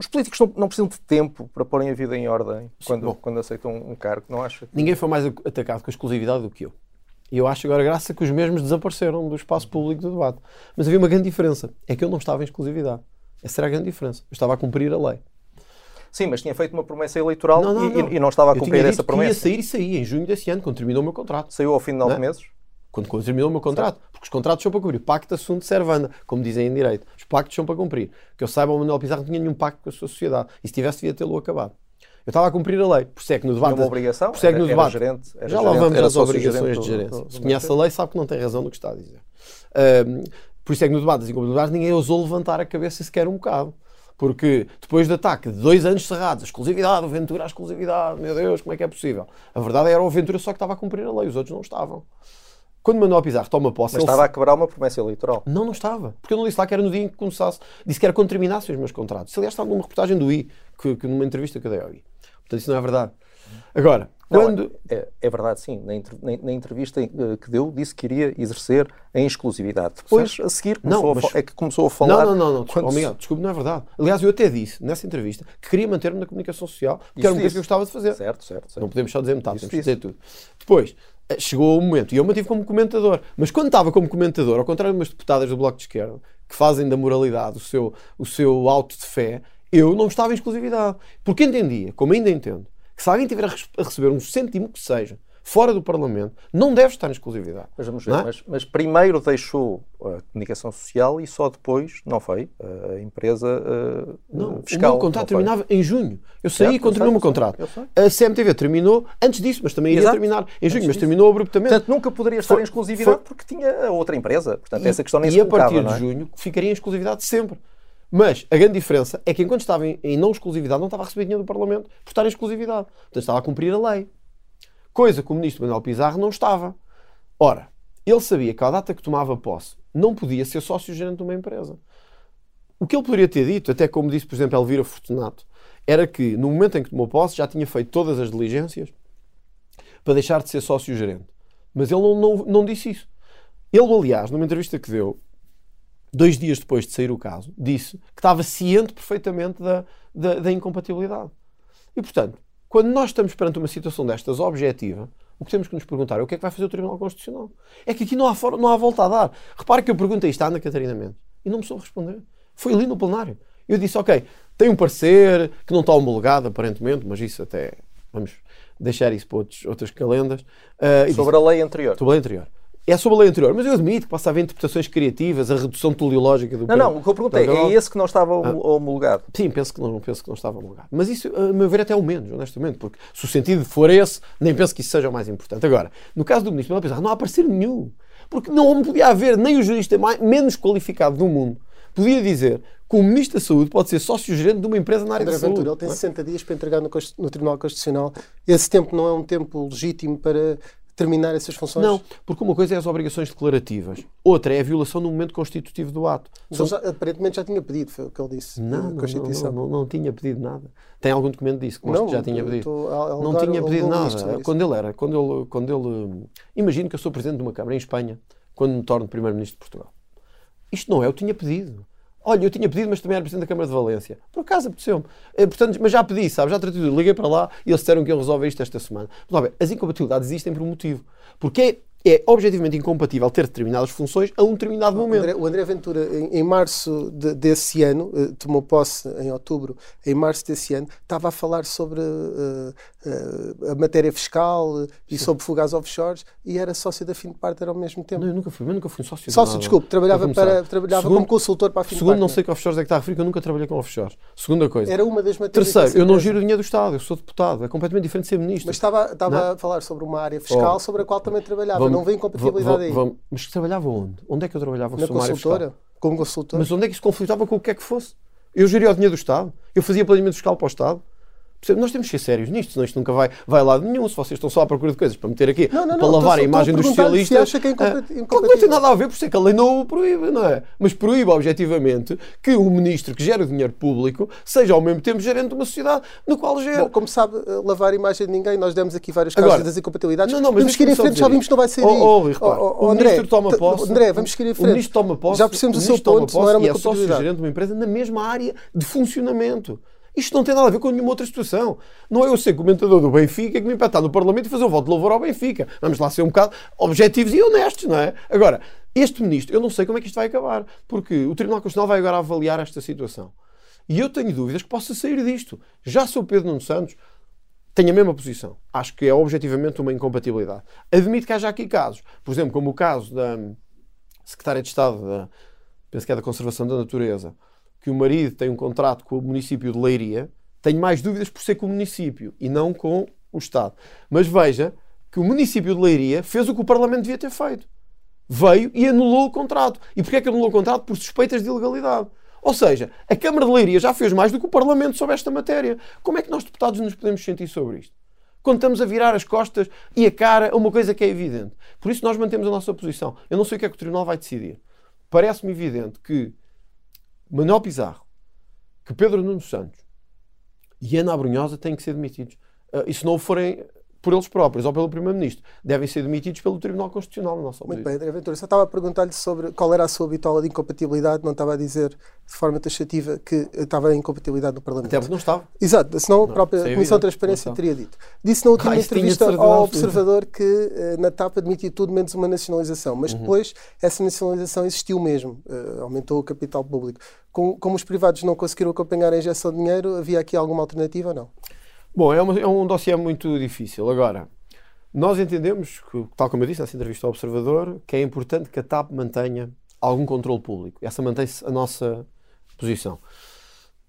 os políticos não, não, precisam de tempo para porem a vida em ordem quando, quando aceitam um cargo, não acha?
Ninguém foi mais atacado com exclusividade do que eu. E eu acho agora graça que os mesmos desapareceram do espaço público do debate. Mas havia uma grande diferença. É que eu não estava em exclusividade. Essa era a grande diferença. Eu estava a cumprir a lei.
Sim, mas tinha feito uma promessa eleitoral não, não, e, não. e, não estava a cumprir essa promessa.
ia sair e sair em junho desse ano, quando terminou o meu contrato.
Saiu ao fim de nove é? meses?
Quando, terminou o meu contrato. Certo. Porque os contratos são para cumprir. Pacto assunto servanda, como dizem em direito. Os pactos são para cumprir. Que eu saiba, o Manuel Pizarro não tinha nenhum pacto com a sua sociedade. E se tivesse, devia tê-lo acabado. Eu estava a cumprir a lei. Por isso é que no debate.
Uma obrigação?
Por isso é que no debate.
Gerente,
já lá vamos às obrigações de gerência. Se conhece a lei, sabe que não tem razão no que está a dizer. Um, por isso é que no debate das incompatibilidades ninguém ousou levantar a cabeça sequer um bocado. Porque depois do ataque de dois anos cerrados, a exclusividade, o Ventura, a exclusividade, meu Deus, como é que é possível? A verdade era o Ventura só que estava a cumprir a lei, os outros não estavam. Quando Manuel Pizarro toma posse.
Mas estava a quebrar uma promessa eleitoral.
Não, não estava. Porque eu não disse lá que era no dia em que começasse. Disse que era quando terminassem os meus contratos. Isso, aliás, estava numa reportagem do I, que, que numa entrevista que eu dei ao I. Portanto, isso não é verdade. Agora, não, quando.
É, é, verdade, sim. Na, na, na, entrevista que deu, disse que iria exercer em exclusividade. Depois, a seguir, começou não, mas... a, é que começou a falar.
Não, não, não. não. Quando... Oh, Miguel, desculpe, não é verdade. Aliás, eu até disse nessa entrevista que queria manter-me na comunicação social, que era uma coisa que eu gostava de fazer.
Certo, certo. certo.
Não podemos só dizer metade, temos que dizer tudo. Depois, eh, chegou o momento, e eu mantive como comentador. Mas quando estava como comentador, ao contrário de umas deputadas do Bloco de Esquerda, que fazem da moralidade o seu, o seu auto de fé, eu não estava em exclusividade. Porque entendia, como ainda entendo, que se alguém tiver a receber um cêntimo que seja fora do Parlamento, não deve estar em exclusividade.
Mas vamos ver, é? mas, mas, primeiro deixou a comunicação social e só depois, não foi, a empresa uh,
não,
fiscal.
O meu contrato terminava em junho. Eu saí e continuei o meu contrato. A CMTV terminou antes disso, mas também iria Exato. terminar em junho, antes mas disso. terminou abruptamente.
Portanto, nunca poderia estar foi, em exclusividade foi, porque tinha outra empresa. Portanto, e, essa questão nem
e
se
a partir
é?
de junho ficaria em exclusividade sempre. Mas a grande diferença é que enquanto estava em, em não exclusividade, não estava a receber dinheiro do Parlamento por estar em exclusividade. Portanto, estava a cumprir a lei. Coisa que o ministro Manuel Pizarro não estava. Ora, ele sabia que à data que tomava posse não podia ser sócio-gerente de uma empresa. O que ele poderia ter dito, até como disse, por exemplo, Elvira Fortunato, era que no momento em que tomou posse já tinha feito todas as diligências para deixar de ser sócio-gerente. Mas ele não, não, não disse isso. Ele, aliás, numa entrevista que deu, dois dias depois de sair o caso, disse que estava ciente perfeitamente da, da, da incompatibilidade. E, portanto, quando nós estamos perante uma situação destas objetiva, o que temos que nos perguntar é o que é que vai fazer o Tribunal Constitucional. É que aqui não há, fora, não há volta a dar. Repare que eu perguntei isto à Ana Catarina Mendes e não me soube responder. Foi ali no plenário. Eu disse, ok, tem um parecer que não está homologado aparentemente, mas isso até vamos deixar isso para outros, outras calendas.
Uh, sobre disse, a lei anterior.
Sobre a lei anterior é sobre a lei anterior, mas eu admito que possa haver interpretações criativas, a redução teleológica do
Não, não, o que eu perguntei é esse que não estava ah, homologado.
Sim, penso que, não, penso que não estava homologado. Mas isso, a meu ver, é até o menos, honestamente, porque se o sentido for esse, nem penso que isso seja o mais importante. Agora, no caso do Ministro Manuel não há parecer nenhum, porque não podia haver nem o jurista mais, menos qualificado do mundo podia dizer que o Ministro da Saúde pode ser sócio-gerente de uma empresa na área
André
da saúde.
Ventura, ele tem 60 é? dias para entregar no, no Tribunal Constitucional. Esse tempo não é um tempo legítimo para terminar essas funções?
Não, porque uma coisa é as obrigações declarativas, outra é a violação do momento constitutivo do ato.
São... Aparentemente já tinha pedido, foi o que ele disse.
Não, não, não, não, não, tinha pedido nada. Tem algum documento disso que que já tinha pedido. não tinha pedido nada. Quando ele era, quando ele, quando ele. Imagino que eu sou presidente de uma Câmara em Espanha, quando me torno Primeiro-Ministro de Portugal. Isto não é, eu tinha pedido. Olha, eu tinha pedido, mas também era Presidente da Câmara de Valência. Por acaso apeteceu-me. É, portanto, mas já pedi, sabe? Já tratei tudo. Liguei para lá e eles disseram que iam resolver isto esta semana. Mas, olha, as incompatibilidades existem por um motivo. Porque é é objetivamente incompatível ter determinadas funções a um determinado
o
momento.
André, o André Ventura, em, em março de, desse ano, eh, tomou posse em outubro, em março desse ano, estava a falar sobre uh, uh, a matéria fiscal e Sim. sobre fugas offshores e era sócio da Fim de Partner ao mesmo tempo.
Não, eu nunca fui, eu nunca fui sócio.
Sócio, desculpe, trabalhava, para, trabalhava segundo, como consultor para a Fim
Segundo, não sei que offshores é que está a referir, que eu nunca trabalhei com offshores. Segunda coisa.
Era uma das matérias.
Terceiro, eu não giro o dinheiro do Estado, eu sou deputado, é completamente diferente de ser ministro.
Mas estava, estava a falar sobre uma área fiscal oh, sobre a qual também trabalhava, vamos, não vem incompatibilidade
vamos, vamos, mas trabalhava onde? Onde é que eu trabalhava
Na consultora? Como consultor?
Mas onde é que isso conflitava com o que é que fosse? Eu geria o dinheiro do Estado? Eu fazia planeamento fiscal para o Estado? Nós temos que ser sérios nisto, senão isto nunca vai, vai a lado nenhum. Se vocês estão só à procura de coisas para meter aqui, não, não, para não, lavar a imagem dos socialistas.
acha que é.
Ah, não tem nada a ver, por isso é que a lei não o proíbe, não é? Mas proíbe objetivamente que o ministro que gera o dinheiro público seja ao mesmo tempo gerente de uma sociedade no qual gera. Bom,
como sabe, eh, lavar a imagem de ninguém, nós demos aqui várias causas das incompatibilidades. Não, não, mas vamos seguir em frente, já vimos que não vai ser.
Oh, oh, oh, oh, o André, ministro toma posse.
André, vamos seguir em frente. O
ministro toma posse.
Já percebemos o, o seu ponto, não era uma
e é sócio gerente de uma empresa na mesma área de funcionamento. Isto não tem nada a ver com nenhuma outra situação. Não é eu ser comentador do Benfica que me impactar no Parlamento e fazer um voto de louvor ao Benfica. Vamos lá ser um bocado objetivos e honestos, não é? Agora, este ministro, eu não sei como é que isto vai acabar, porque o Tribunal Constitucional vai agora avaliar esta situação. E eu tenho dúvidas que possa sair disto. Já sou Pedro Nuno Santos, tenho a mesma posição. Acho que é objetivamente uma incompatibilidade. Admito que haja aqui casos, por exemplo, como o caso da Secretária de Estado da, penso que é da Conservação da Natureza, que o marido tem um contrato com o município de Leiria, tenho mais dúvidas por ser com o município e não com o Estado. Mas veja que o município de Leiria fez o que o Parlamento devia ter feito. Veio e anulou o contrato. E porquê é que anulou o contrato? Por suspeitas de ilegalidade. Ou seja, a Câmara de Leiria já fez mais do que o Parlamento sobre esta matéria. Como é que nós, deputados, nos podemos sentir sobre isto? Quando estamos a virar as costas e a cara a uma coisa que é evidente. Por isso nós mantemos a nossa posição. Eu não sei o que é que o Tribunal vai decidir. Parece-me evidente que Manuel Pizarro, que Pedro Nuno Santos e Ana Abrunhosa têm que ser demitidos. Uh, e se não forem por eles próprios ou pelo Primeiro-Ministro, devem ser demitidos pelo Tribunal Constitucional, na nossa
Muito bem, André Ventura, só estava a perguntar-lhe sobre qual era a sua bitola de incompatibilidade, não estava a dizer de forma taxativa que estava em incompatibilidade no Parlamento.
Até porque não estava.
Exato, senão a própria não, Comissão de Transparência teria dito. Disse na última ah, entrevista ao Observador que uh, na TAP admitia tudo menos uma nacionalização, mas uhum. depois essa nacionalização existiu mesmo, uh, aumentou o capital público. Com, como os privados não conseguiram acompanhar a injeção de dinheiro, havia aqui alguma alternativa ou não?
Bom, é, uma, é um dossiê muito difícil. Agora, nós entendemos, que, tal como eu disse nessa entrevista ao Observador, que é importante que a TAP mantenha algum controle público. Essa mantém-se a nossa posição.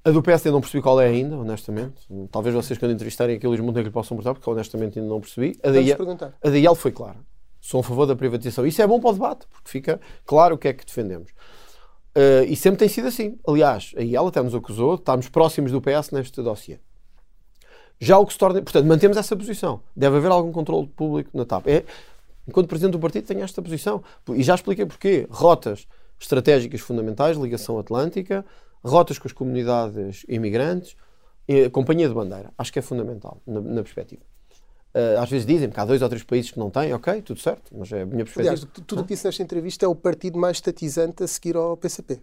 A do PSD não percebi qual é ainda, honestamente. Talvez vocês, quando entrevistarem aqui o Luís Montenegro, possam perguntar, porque honestamente ainda não percebi.
A da,
a da IEL foi clara. Sou a favor da privatização. Isso é bom para o debate, porque fica claro o que é que defendemos. Uh, e sempre tem sido assim. Aliás, a IEL até nos acusou de estarmos próximos do PS neste dossiê. Já o que se torna. Portanto, mantemos essa posição. Deve haver algum controle público na TAP. É, enquanto Presidente do Partido, tenho esta posição. E já expliquei porquê. Rotas estratégicas fundamentais, ligação atlântica, rotas com as comunidades imigrantes, companhia de bandeira. Acho que é fundamental na, na perspectiva. Uh, às vezes dizem que há dois ou três países que não têm, ok, tudo certo, mas é a minha perspectiva.
Aliás, tudo o que disse nesta entrevista é o partido mais estatizante a seguir ao PCP.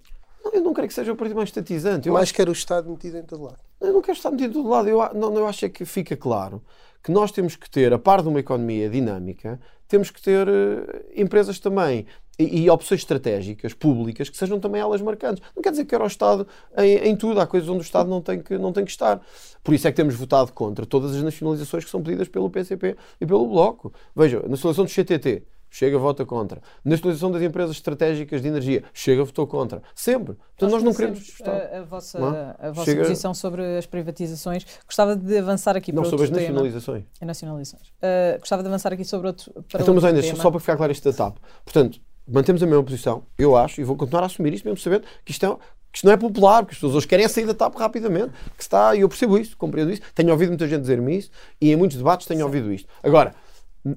Não, eu não creio que seja o partido mais estatizante.
Eu mais acho... quer o Estado metido em todo lado.
Eu não quero estar metido em todo lado. Eu, não, eu acho é que fica claro que nós temos que ter, a par de uma economia dinâmica, temos que ter uh, empresas também e, e, opções estratégicas públicas que sejam também elas marcantes. Não quer dizer que era o Estado em, em, tudo, há coisas onde o Estado não tem, que, não tem que estar. Por isso é que temos votado contra todas as nacionalizações que são pedidas pelo PCP e pelo Bloco. Veja, a nacionalização do CTT Chega, vota contra. Na exposição das empresas estratégicas de energia, chega, votou contra. Sempre. Portanto, nós, nós não queremos.
A, a vossa, a vossa chega... posição sobre as privatizações. Gostava de avançar aqui
para
não,
sobre as nacionalizações.
Tema. nacionalizações. Uh, gostava de avançar aqui sobre outro.
Para então, mas ainda, só para ficar claro da TAP. Portanto, mantemos a mesma posição, eu acho, e vou continuar a assumir isto, mesmo sabendo que isto é que isto não é popular, porque as pessoas hoje querem sair da TAP rapidamente, que está, e eu percebo isso, compreendo isso, tenho ouvido muita gente dizer-me isso, e em muitos debates tenho Sim. ouvido isto. Agora,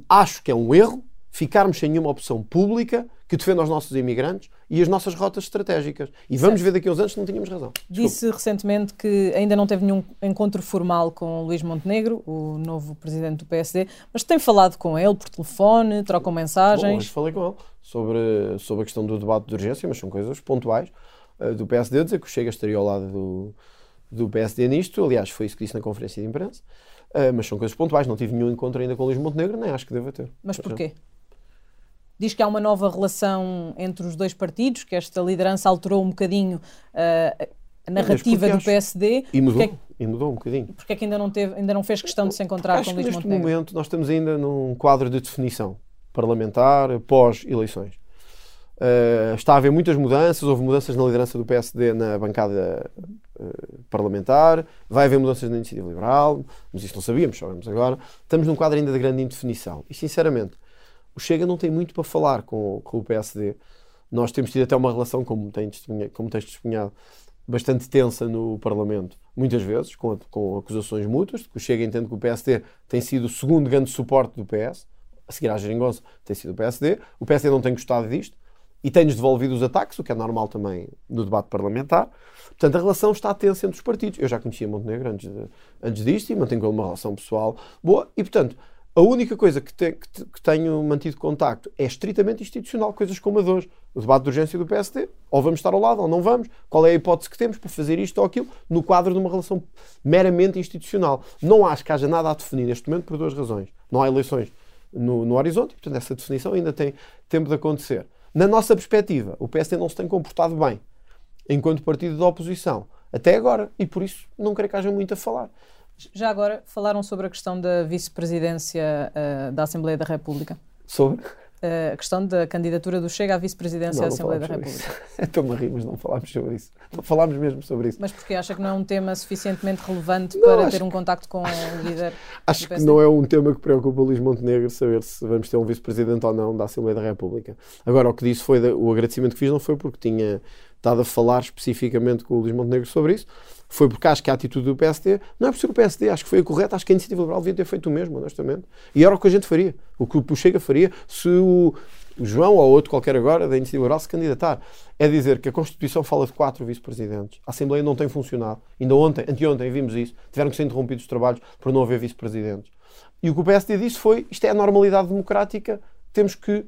acho que é um erro ficarmos sem nenhuma opção pública que defenda os nossos imigrantes e as nossas rotas estratégicas. E vamos certo. ver daqui a uns anos se não tínhamos razão.
Desculpe. Disse recentemente que ainda não teve nenhum encontro formal com Luís Montenegro, o novo presidente do PSD, mas tem falado com ele por telefone, trocam mensagens. Bom,
hoje falei com ele sobre, sobre a questão do debate de urgência, mas são coisas pontuais uh, do PSD, dizer que o Chega estaria ao lado do, do PSD nisto. Aliás, foi isso que disse na conferência de imprensa. Uh, mas são coisas pontuais. Não tive nenhum encontro ainda com o Luís Montenegro, nem acho que deva ter.
Mas porquê? Diz que há uma nova relação entre os dois partidos, que esta liderança alterou um bocadinho uh, a narrativa do PSD.
E mudou, porque é, e mudou um bocadinho.
Porque é que ainda não, teve, ainda não fez questão de se encontrar
Acho
com Luís
Montenegro?
neste
momento nós estamos ainda num quadro de definição parlamentar pós-eleições. Uh, está a haver muitas mudanças, houve mudanças na liderança do PSD na bancada uh, parlamentar, vai haver mudanças na iniciativa liberal, mas isso não sabíamos, sabemos agora. Estamos num quadro ainda de grande indefinição. E, sinceramente, o Chega não tem muito para falar com, com o PSD. Nós temos tido até uma relação, como, tem como tens testemunhado, bastante tensa no Parlamento, muitas vezes, com, com acusações mútuas, que o Chega entende que o PSD tem sido o segundo grande suporte do PS, a seguir à geringonça tem sido o PSD, o PSD não tem gostado disto e tem-nos devolvido os ataques, o que é normal também no debate parlamentar. Portanto, a relação está tensa entre os partidos. Eu já conhecia Montenegro antes, de, antes disto e mantenho com ele uma relação pessoal boa e, portanto, a única coisa que, te, que, que, tenho mantido contacto é estritamente institucional, coisas como a de hoje. O debate de urgência do PSD, ou vamos estar ao lado ou não vamos, qual é a hipótese que temos para fazer isto ou aquilo, no quadro de uma relação meramente institucional. Não acho que haja nada a definir neste momento por duas razões. Não há eleições no, no horizonte, portanto, essa definição ainda tem tempo de acontecer. Na nossa perspectiva, o PSD não se tem comportado bem enquanto partido da oposição até agora, e por isso não creio que haja muito a falar.
Já agora falaram sobre a questão da vice-presidência uh, da Assembleia da República.
Sobre?
Uh, a questão da candidatura do Chega à vice-presidência da Assembleia da República.
Estou-me a rir, mas não falámos sobre isso. Não falámos mesmo sobre isso.
Mas porque acha que não é um tema suficientemente relevante não, para ter um contacto com o líder?
Acho que não é um tema que preocupa o Luís Montenegro saber se vamos ter um vice-presidente ou não da Assembleia da República. Agora, o que disse foi, o agradecimento que fiz não foi porque tinha estado a falar especificamente com o Luís Montenegro sobre isso, foi porque acho que a atitude do PSD não é por ser o PSD, acho que foi a correta, acho que a iniciativa liberal devia ter feito o mesmo, honestamente. E era o que a gente faria, o que o Chega faria se o, João ou outro qualquer agora da iniciativa liberal se candidatar. É dizer que a Constituição fala de quatro vice-presidentes, a Assembleia não tem funcionado. Ainda ontem, anteontem, vimos isso, tiveram que ser interrompidos os trabalhos por não haver vice-presidentes. E o que o PSD disse foi: isto é a normalidade democrática, temos que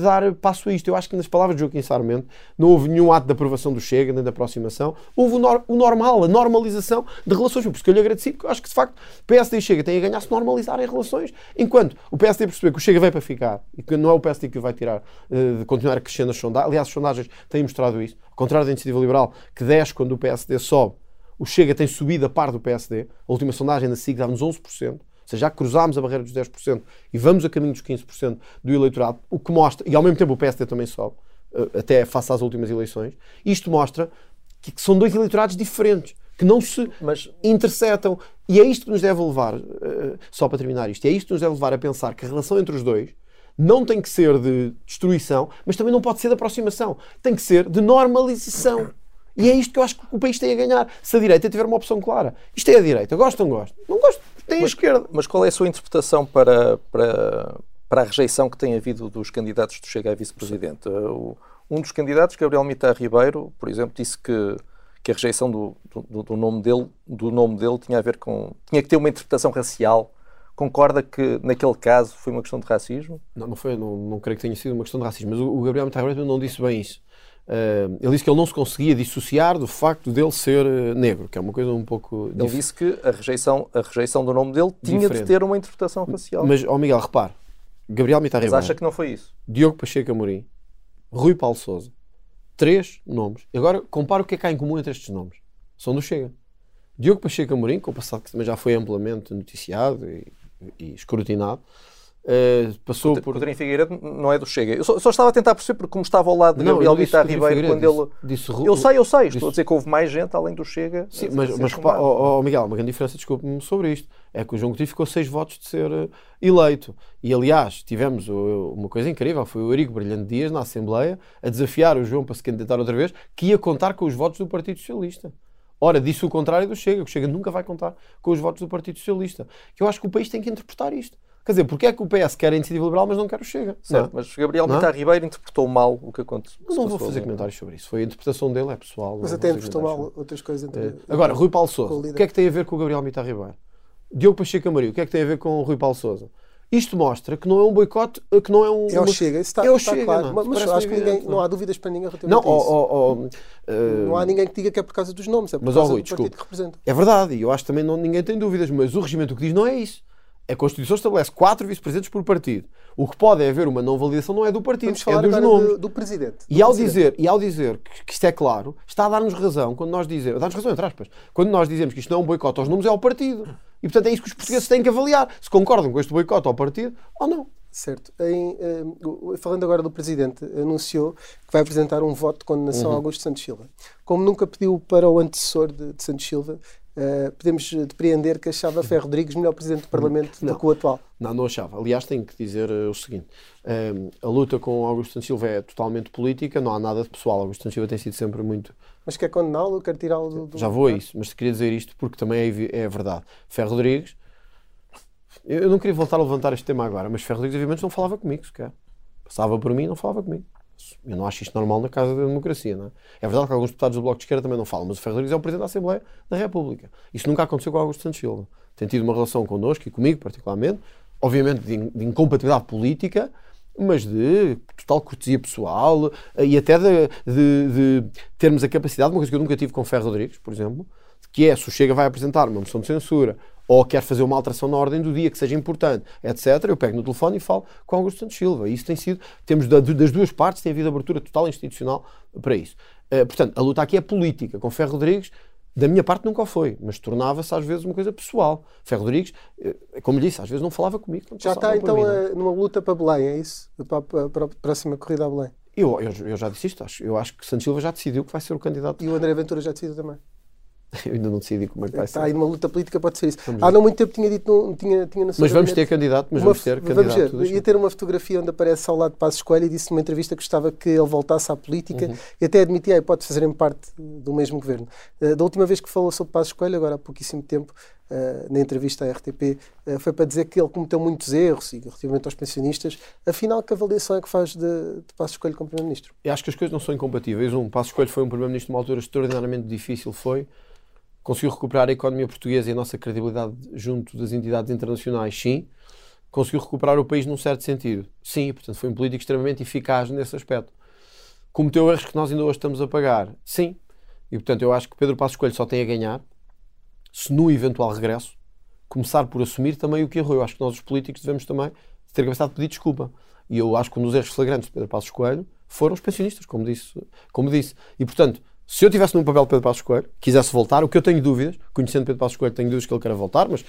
dar passo a isto. Eu acho que nas palavras de Joaquim Sarmento não houve nenhum ato de aprovação do Chega, nem de aproximação. Houve o, nor o normal, a normalização de relações. Por isso que eu lhe agradeci, porque eu acho que de facto PSD e Chega têm a ganhar se normalizarem relações. Enquanto o PSD perceber que o Chega veio para ficar e que não é o PSD que o vai tirar uh, de continuar a crescer nas sondagens. Aliás, as sondagens têm mostrado isso. Ao contrário da iniciativa liberal, que desce quando o PSD sobe, o Chega tem subido a par do PSD. A última sondagem da SIG dá-nos 11% seja, já cruzámos a barreira dos 10% e vamos a caminho dos 15% do eleitorado, o que mostra, e ao mesmo tempo o PSD também sobe, eh, até face às últimas eleições, isto mostra que são dois eleitorados diferentes, que não se Mas... interceptam. E é isto que nos deve levar, eh, só para terminar isto, é isto que nos deve levar a pensar que a relação entre os dois não tem que ser de destruição, mas também não pode ser de aproximação. Tem que ser de normalização. E é isto que eu acho que o país tem a ganhar. Se a direita tiver uma opção clara. Isto é a direita. Gosto ou não gosto? Tem
mas,
a esquerda.
Mas qual é a sua interpretação para, para, para a rejeição que tem havido dos candidatos do Chega a vice-presidente? Um dos candidatos, Gabriel Mitar Ribeiro, por exemplo, disse que, que a rejeição do, do, do, nome dele, do nome dele tinha a ver com. tinha que ter uma interpretação racial. Concorda que naquele caso foi uma questão de racismo?
Não, não foi, não, não creio que tenha sido uma questão de racismo, mas o, o Gabriel Mitar Ribeiro não disse bem isso. Uh, ele disse que ele não se conseguia dissociar do facto dele ser uh, negro, que é uma coisa um pouco.
Ele disse que a rejeição, a rejeição do nome dele tinha Diferente. de ter uma interpretação racial.
Mas, ó oh Miguel, repare: Gabriel Mitar Mas
acha que não foi isso?
Diogo Pacheco Amorim, Rui Paulo Souza. Três nomes. Agora compara o que é que há em comum entre estes nomes. São do Chega. Diogo Pacheco Amorim, com o passado que também já foi amplamente noticiado e, e escrutinado Uh, passou
o, por. Coutinho Figueiredo não é do Chega. Eu só, só, estava a tentar perceber, porque como estava ao lado de não, Gabriel Vitar Ribeiro, quando ele. Disse, disse, eu sei, eu sei, disse, estou a dizer que houve mais gente além do Chega.
Sim, mas, mas oh, oh, Miguel, uma grande diferença, desculpe-me sobre isto, é que o João Coutinho ficou seis votos de ser uh, eleito. E aliás, tivemos uh, uma coisa incrível: foi o Eurico Brilhante Dias na Assembleia a desafiar o João para se candidatar outra vez, que ia contar com os votos do Partido Socialista. Ora, disse o contrário do Chega, o Chega nunca vai contar com os votos do Partido Socialista. Que eu acho que o país tem que interpretar isto. Quer dizer, porque é que o PS quer a iniciativa liberal, mas não quer o Chega?
Certo, mas Gabriel Mitar Ribeiro interpretou mal o que aconteceu.
Não vou fazer comentários sobre isso. Foi a interpretação dele, é pessoal.
Mas até interpretou mal outras coisas. Entre,
é. Agora, Rui Paulo Souza. O que é que tem a ver com o Gabriel Mitar Ribeiro? Diogo Pacheco Amarillo. O que é que tem a ver com o Rui Paulo Souza? Isto mostra que não é um boicote, que não é um.
É o Chega, isso está, é o está Chega, claro. Não, mas acho que ninguém, não há dúvidas para ninguém relativamente não, a isso. Oh, oh, oh, uh... Não há ninguém que diga que é por causa dos nomes, é por mas, causa Rui, do partido desculpa. que representa.
É verdade, e eu acho que também não, ninguém tem dúvidas, mas o regimento que diz não é isso a Constituição estabelece quatro vice-presidentes por partido. O que pode é haver uma não validação não é do partido, Vamos falar é dos nomes.
Do, do presidente.
Do e, ao
presidente.
Dizer, e ao dizer que, que, isto é claro, está a dar-nos razão quando nós dizemos, dá-nos razão entre aspas, quando nós dizemos que isto não é um boicote aos nomes, é ao partido. E portanto é isso que os portugueses têm que avaliar, se concordam com este boicote ao partido ou não.
Certo. Em, um, falando agora do Presidente, anunciou que vai apresentar um voto de condenação uhum. a Augusto Santos Silva. Como nunca pediu para o antecessor de, de Santos Silva, uh, podemos depreender que achava Ferro Rodrigues melhor Presidente do Parlamento não, do que o atual.
Não, não achava. Aliás, tenho que dizer uh, o seguinte: uh, a luta com Augusto Silva é totalmente política, não há nada de pessoal. Augusto Silva tem sido sempre muito.
Mas quer condená-lo, quer tirá-lo do, do.
Já vou a isso, mas queria dizer isto porque também é, é verdade. Ferro Rodrigues. Eu não queria voltar a levantar este tema agora, mas Ferro Rodrigues, obviamente, não falava comigo sequer. Passava por mim e não falava comigo. Eu não acho isto normal na Casa da Democracia, não é? É verdade que alguns deputados do Bloco de Esquerda também não falam, mas o Ferro Rodrigues é o Presidente da Assembleia da República. Isso nunca aconteceu com Augusto Santos Silva. Tem tido uma relação connosco e comigo, particularmente, obviamente de, de incompatibilidade política, mas de total cortesia pessoal e até de, de, de, termos a capacidade, uma coisa que eu nunca tive com Ferro Rodrigues, por exemplo, que é se o Chega vai apresentar uma moção de censura ou quer fazer uma alteração na ordem do dia que seja importante, etc., eu pego no telefone e falo com Augusto Santos Silva. Isso tem sido, temos das duas partes, tem havido abertura total institucional para isso. Uh, portanto, a luta aqui é política. Com Ferro Rodrigues, da minha parte nunca foi, mas tornava-se às vezes uma coisa pessoal. Ferro Rodrigues, eh, como lhe disse, às vezes não falava comigo.
Já está então mim, a, numa luta para Belém, é isso? Para, para, para a próxima corrida a Belém?
Eu, eu, eu já disse isto, acho, eu acho que Santos Silva já decidiu que vai ser o candidato.
E o André Ventura já decidiu também?
Eu ainda não decidi como é que vai
Está ser. aí numa luta política, pode ser isso. Vamos Há não muito tempo tinha dito, não, tinha, tinha
na Mas vamos ter candidato, mas uma, vamos ter
candidato. Vamos ver, ia ter uma fotografia onde aparece ao lado de Passos Coelho e disse numa entrevista que gostava que ele voltasse à política uhum. e até admitia, pode fazerem parte do mesmo governo. Uh, da última vez que falou sobre Passos Coelho, agora há pouquíssimo tempo, Uh, na entrevista à RTP, uh, foi para dizer que ele cometeu muitos erros e relativamente aos pensionistas. Afinal, que avaliação é que faz de, de Passos Coelho como Primeiro-Ministro?
Eu acho que as coisas não são incompatíveis. Um, Passos Coelho foi um Primeiro-Ministro numa altura extraordinariamente difícil, foi Conseguiu recuperar a economia portuguesa e a nossa credibilidade junto das entidades internacionais? Sim. Conseguiu recuperar o país num certo sentido? Sim. Portanto, foi um político extremamente eficaz nesse aspecto. Cometeu erros que nós ainda hoje estamos a pagar? Sim. E, portanto, eu acho que Pedro Passos Coelho só tem a ganhar se, no eventual regresso, começar por assumir também o que errou. Eu acho que nós, os políticos, devemos também ter capacidade de pedir desculpa. E eu acho que um dos erros flagrantes de Pedro Passos Coelho foram os pensionistas, como disse. Como disse. E, portanto, se eu tivesse num papel de Pedro Passos Coelho, quisesse voltar, o que eu tenho dúvidas, conhecendo Pedro Passos Coelho, tenho dúvidas que ele queira voltar, mas...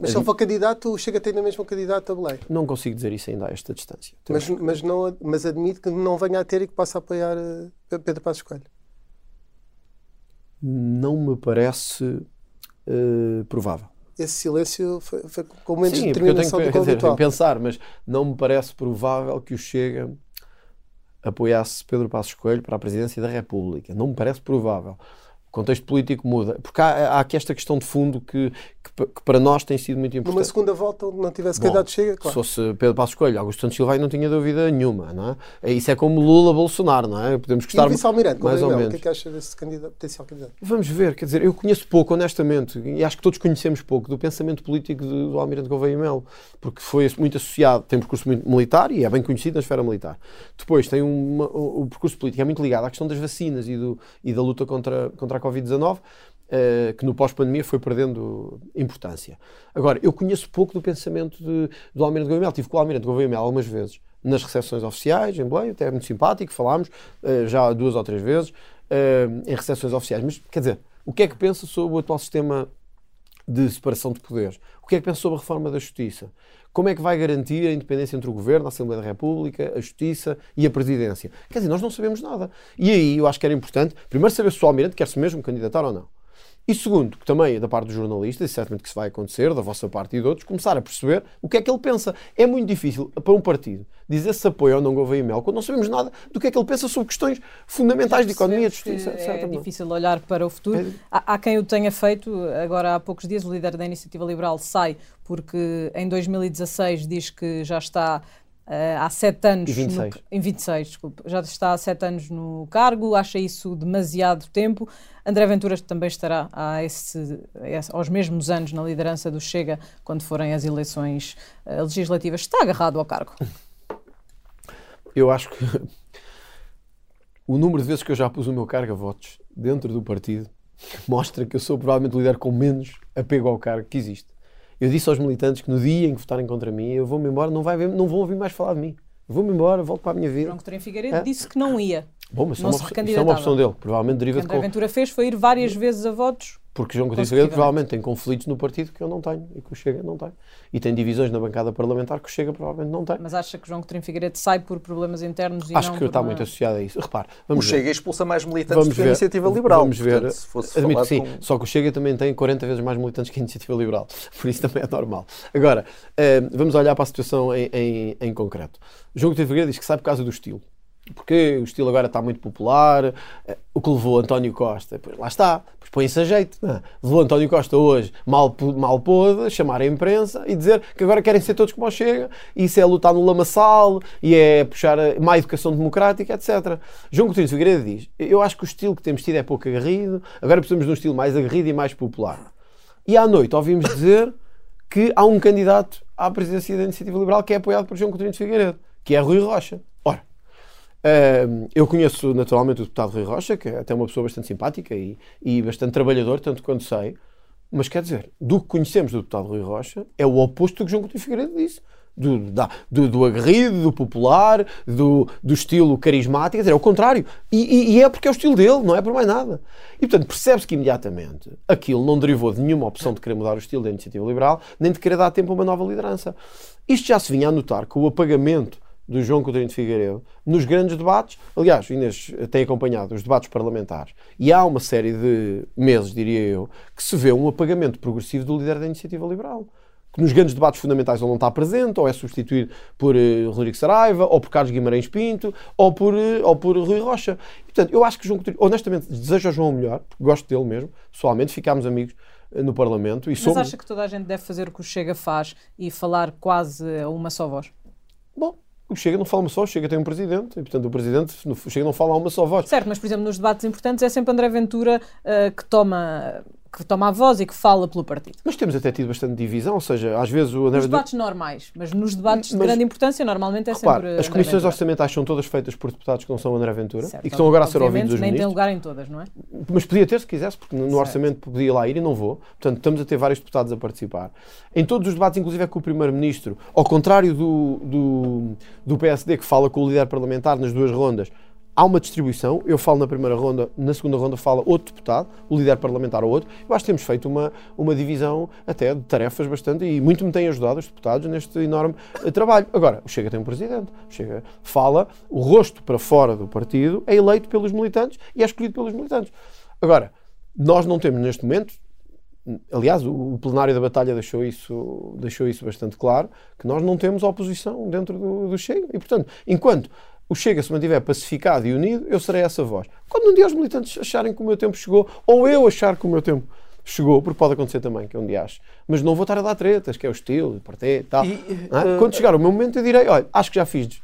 Mas se ele for candidato, chega a ter na mesma candidato a Belém.
Não consigo dizer isso ainda a esta distância.
Mas, mas, não, mas admito que não venha a ter e que possa apoiar uh, Pedro Passos Coelho.
Não me parece uh, provável.
Esse silêncio foi, foi com menos
Sim,
determinação
eu tenho que, dizer, pensar, mas não me parece provável que o Chega apoiasse Pedro Passos Coelho para a presidência da República. Não me parece provável. Contexto político muda. Porque há, há aqui esta questão de fundo que, que, que, para nós tem sido muito importante.
Numa segunda volta, onde não tivesse candidato chega, claro.
Se fosse Pedro Passos Coelho, Augusto Santos Silva, não tinha dúvida nenhuma, não é? Isso é como Lula, Bolsonaro, não é?
Podemos gostar... E o vice-almirante, mais ou menos. O que é que acha desse candidato, potencial candidato?
Vamos ver, quer dizer, eu conheço pouco, honestamente, e acho que todos conhecemos pouco do pensamento político do, do Almirante Gouveia Melo, porque foi muito associado, tem um percurso muito militar e é bem conhecido na esfera militar. Depois tem uma, o, o percurso político é muito ligado à questão das vacinas e, do, e da luta contra, contra a Covid-19, Uh, que no pós-pandemia foi perdendo importância. Agora, eu conheço pouco do pensamento de, do Almirante Gouveia Mel. Tive com o Almirante Gouveia algumas vezes nas recepções oficiais, em Belém, até é muito simpático, falámos uh, já duas ou três vezes uh, em recepções oficiais. Mas, quer dizer, o que é que pensa sobre o atual sistema de separação de poderes? O que é que pensa sobre a reforma da justiça? Como é que vai garantir a independência entre o Governo, a Assembleia da República, a Justiça e a Presidência? Quer dizer, nós não sabemos nada. E aí eu acho que era importante, primeiro, saber se o Almirante quer-se mesmo candidatar ou não. E segundo, que também é da parte dos jornalistas, e certamente que isso vai acontecer, da vossa parte e de outros, começar a perceber o que é que ele pensa. É muito difícil para um partido dizer se apoia ou não Gouveia Mel quando não sabemos nada do que é que ele pensa sobre questões fundamentais de economia, de justiça.
É difícil olhar para o futuro. É... Há, há, quem o tenha feito, agora há poucos dias o líder da Iniciativa Liberal sai porque em 2016 diz que já está Uh, há sete anos.
Em 26.
No, em 26, desculpa. Já está há sete anos no cargo, acha isso demasiado tempo. André Ventura também estará a esse, aos mesmos anos na liderança do Chega quando forem as eleições uh, legislativas. Está agarrado ao cargo?
Eu acho que o número de vezes que eu já pus o meu cargo a votos dentro do partido mostra que eu sou provavelmente o líder com menos apego ao cargo que existe. Eu disse aos militantes que no dia em que votarem contra mim, eu vou-me embora, não, vai ver, não vão ouvir mais falar de mim. Vou-me embora, volto para a minha vida.
João Coutinho Figueiredo é? disse que não ia.
Bom, mas não isso é uma opção dele. Provavelmente deriva
o que André Ventura fez foi ir várias vezes a votos
Porque João Coutinho Figueiredo provavelmente tem conflitos no partido que eu não tenho e que o Chega não tem. E tem divisões na bancada parlamentar que o Chega provavelmente não tem.
Mas acha que João Coutinho Figueiredo sai por problemas internos e
Acho
não
que está
uma...
muito associado a isso. Repare,
vamos o ver. Chega expulsa mais militantes vamos que a Iniciativa Liberal.
Vamos ver. Portanto, se fosse Admito sim, com... só que o Chega também tem 40 vezes mais militantes que a Iniciativa Liberal. Por isso também é normal. Agora, uh, vamos olhar para a situação em, em, em concreto. João Coutinho Figueiredo diz que sai por causa do estilo porque o estilo agora está muito popular, eh, o que levou António Costa, pois lá está, pois põe-se a jeito. Não. É? Levou António Costa hoje, mal, mal pôde, chamar a imprensa e dizer que agora querem ser todos como o Chega, e isso é lutar no lamaçal, e é puxar a má educação democrática, etc. João Coutinho Figueiredo diz, eu acho que o estilo que temos tido é pouco aguerrido, agora precisamos de um estilo mais aguerrido e mais popular. E à noite ouvimos dizer que há um candidato à presidência da Iniciativa Liberal que é apoiado por João Coutinho Figueiredo, que é Rui Rocha. Eu conheço naturalmente o deputado Rui Rocha, que é até uma pessoa bastante simpática e, e bastante trabalhador, tanto quanto sei. Mas quer dizer, do que conhecemos do deputado Rui Rocha, é o oposto do que João Coutinho Figueiredo disse. Do, da, do, do, aguerrido, do popular, do, do estilo carismático, quer dizer, é o contrário. E, e, e, é porque é o estilo dele, não é por mais nada. E portanto, percebe-se que imediatamente aquilo não derivou de nenhuma opção de querer mudar o estilo da iniciativa liberal, nem de querer dar tempo a uma nova liderança. Isto já se vinha a notar com o apagamento do João Coutinho de Figueiredo nos grandes debates. Aliás, Inês tem acompanhado os debates parlamentares e há uma série de meses, diria eu, que se vê um apagamento progressivo do líder da iniciativa liberal. Que nos grandes debates fundamentais ou não está presente, ou é substituído por uh, Rodrigo Saraiva, ou por Carlos Guimarães Pinto, ou por, uh, ou por Rui Rocha. E, portanto, eu acho que João Coutinho, honestamente, desejo ao João o melhor, porque gosto dele mesmo, pessoalmente, ficámos amigos uh, no Parlamento. E
Mas somos... acha que toda a gente deve fazer o que o Chega faz e falar quase a uma só voz?
Bom, o Chega não fala uma só, o Chega tem um presidente, e portanto o presidente, o Chega não fala uma só voz.
Certo, mas por exemplo nos debates importantes é sempre André Ventura uh, que toma que toma a voz e que fala pelo partido.
Mas temos até tido bastante divisão, ou seja, às vezes o André
Nos debates normais, mas nos debates mas, de grande importância normalmente é repare, sempre.
As comissões orçamentais são todas feitas por deputados que não são André Ventura certo, e que estão agora a ser ouvidos os
nem
ministros.
tem lugar em todas, não é?
Mas podia ter se quisesse, porque no certo. orçamento podia lá ir e não vou. Portanto, estamos a ter vários deputados a participar. Em todos os debates, inclusive é com o Primeiro-Ministro, ao contrário do, do, do PSD que fala com o líder parlamentar nas duas rondas, há uma distribuição. Eu falo na primeira ronda, na segunda ronda fala outro deputado, o líder parlamentar ou outro. Eu acho que temos feito uma, uma divisão até de tarefas bastante e muito me têm ajudado os deputados neste enorme uh, trabalho. Agora, o Chega tem um presidente, o Chega fala, o rosto para fora do partido é eleito pelos militantes e é escolhido pelos militantes. Agora, nós não temos neste momento, aliás, o, plenário da batalha deixou isso, deixou isso bastante claro, que nós não temos oposição dentro do, do Chega. E, portanto, enquanto o Chega se mantiver pacificado e unido, eu serei essa voz. Quando um dia os militantes acharem que o meu tempo chegou, ou eu achar que o meu tempo chegou, porque pode acontecer também, que é um dia acho, mas não vou estar a dar tretas, que é o estilo, o partido e tal. E, uh, Quando chegar o meu momento, eu direi: olha, acho que já fiz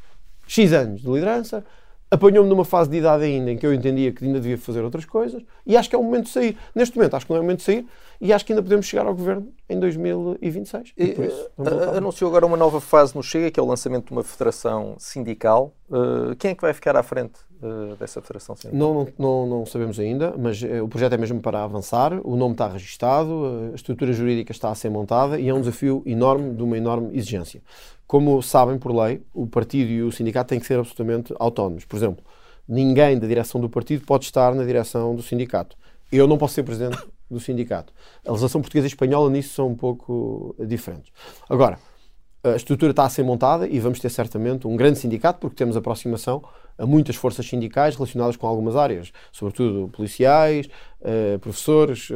X anos de liderança, apanhou-me numa fase de idade ainda em que eu entendia que ainda devia fazer outras coisas e acho que é o momento de sair. Neste momento, acho que não é o momento de sair e acho que ainda podemos chegar ao governo em 2026. E,
isso, uh, anunciou agora uma nova fase no Chega, que é o lançamento de uma federação sindical. Uh, quem é que vai ficar à frente uh, dessa federação sindical?
Não, não, não, não sabemos ainda, mas o projeto é mesmo para avançar. O nome está registado, a estrutura jurídica está a ser montada e é um desafio enorme, de uma enorme exigência. Como sabem por lei, o partido e o sindicato têm que ser absolutamente autónomos. Por exemplo, ninguém da direção do partido pode estar na direção do sindicato. Eu não posso ser presidente do sindicato. A legislação portuguesa e espanhola nisso são um pouco diferentes. Agora, a estrutura está a ser montada e vamos ter certamente um grande sindicato, porque temos aproximação a muitas forças sindicais relacionadas com algumas áreas, sobretudo policiais, eh, professores, eh,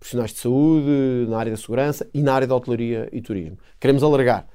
profissionais de saúde, na área da segurança e na área da hotelaria e turismo. Queremos alargar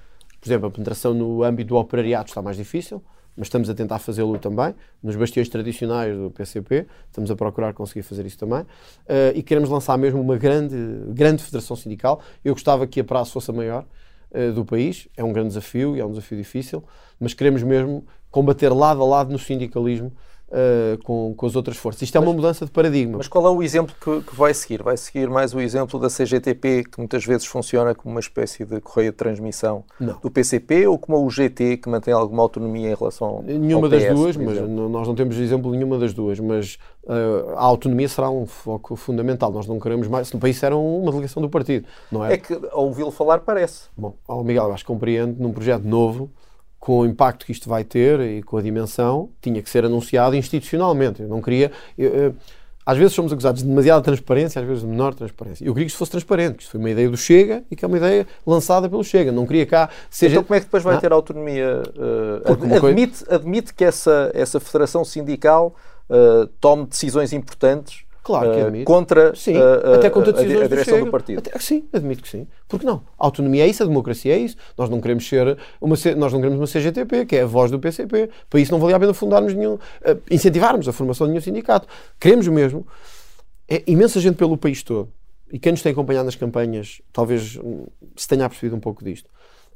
por exemplo, a penetração no âmbito do operariado está mais difícil, mas estamos a tentar fazê-lo também. Nos bastiões tradicionais do PCP, estamos a procurar conseguir fazer isso também. Uh, e queremos lançar mesmo uma grande, grande federação sindical. Eu gostava que a prazo fosse a maior uh, do país. É um grande desafio e é um desafio difícil, mas queremos mesmo combater lado a lado no sindicalismo uh, com, com as outras forças. Isto é mas, uma mudança de paradigma.
Mas qual é o exemplo que, que, vai seguir? Vai seguir mais o exemplo da CGTP, que muitas vezes funciona como uma espécie de correia de transmissão não. do PCP, ou como o GT, que mantém alguma autonomia em relação
Nenhuma das duas, mas nós não temos exemplo nenhuma das duas, mas uh, a autonomia será um foco fundamental. Nós não queremos mais. No país era uma delegação do partido, não é?
É que, ao ouvi-lo falar, parece.
Bom, ao Miguel, acho que compreendo, num projeto novo, com o impacto que isto vai ter e com a dimensão, tinha que ser anunciado institucionalmente. Eu não queria. Eu, às vezes somos acusados de demasiada transparência, às vezes de menor transparência. Eu queria que isto fosse transparente, que isto foi uma ideia do Chega e que é uma ideia lançada pelo Chega. Não queria cá seja.
Então, como é que depois vai
Ah.
ter autonomia? Uh,
Porque uma
admite, admite que essa, essa federação sindical uh, tome decisões importantes
Claro que
uh,
admite.
contra,
Sim,
uh,
até contra
a, a,
decisões
a direção
do,
do, partido.
Até, sim, admito que sim. Porque não? A autonomia é isso, a democracia é isso. Nós não queremos ser uma, nós não queremos uma CGTP, que é a voz do PCP. Para isso não valia a pena fundarmos nenhum, incentivarmos a formação de nenhum sindicato. Queremos mesmo. É imensa gente pelo país todo. E quem nos tem acompanhado nas campanhas, talvez hum, se tenha percebido um pouco disto.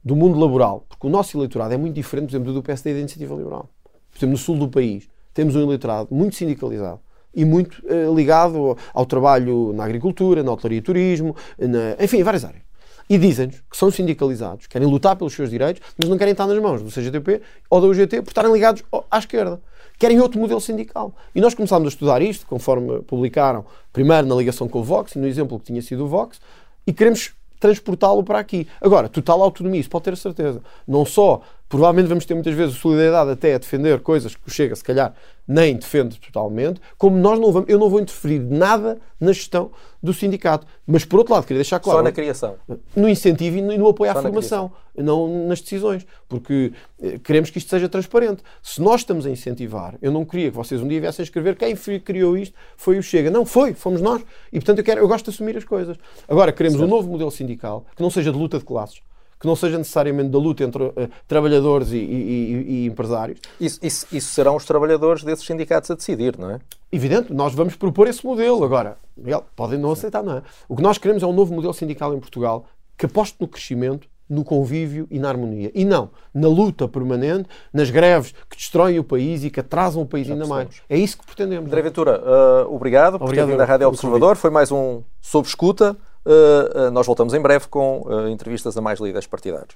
Do mundo laboral. Porque o nosso eleitorado é muito diferente, por exemplo, do PSD e da Iniciativa Liberal. Por exemplo, no sul do país, temos um eleitorado muito sindicalizado e muito eh, ligado ao, trabalho na agricultura, na hotelaria e turismo, na- enfim, em várias áreas. E dizem-nos que são sindicalizados, querem lutar pelos seus direitos, mas não querem estar nas mãos do CGTP ou da UGT por estarem ligados à esquerda. Querem outro modelo sindical. E nós começámos a estudar isto, conforme publicaram, primeiro na ligação com o Vox, no exemplo que tinha sido o Vox, e queremos transportá-lo para aqui. Agora, total autonomia, isso pode ter certeza. Não só, provavelmente vamos ter muitas vezes solidariedade até a defender coisas que Chega, se calhar, nem defende totalmente, como nós não vamos, eu não vou interferir nada na gestão do sindicato. Mas, por outro lado, queria deixar claro...
Só na criação.
No incentivo e no, apoio
Só
à
na
formação, não nas decisões. Porque eh, queremos que isto seja transparente. Se nós estamos a incentivar, eu não queria que vocês um dia viessem a escrever quem criou isto foi o Chega. Não, foi, fomos nós. E portanto eu, quero, eu gosto de assumir as coisas. Agora, queremos um novo modelo sindical que não seja de luta de classes, que não seja necessariamente da luta entre eh, trabalhadores e, e- e- empresários.
Isso, isso- isso serão os trabalhadores desses sindicatos a decidir, não é?
Evidente, nós vamos propor esse modelo. Agora, Miguel, podem não aceitar, não é? O que nós queremos é um novo modelo sindical em Portugal que aposte no crescimento, no convívio e na harmonia. E não na luta permanente, nas greves que destroem o país e que atrasam o país ainda mais. É isso que pretendemos.
André Ventura, uh, obrigado por
Obrigado
ter vindo à Rádio Observador. Foi mais um Sob Escuta. Uh, uh, nós voltamos em breve com uh, entrevistas a mais líderes partidários.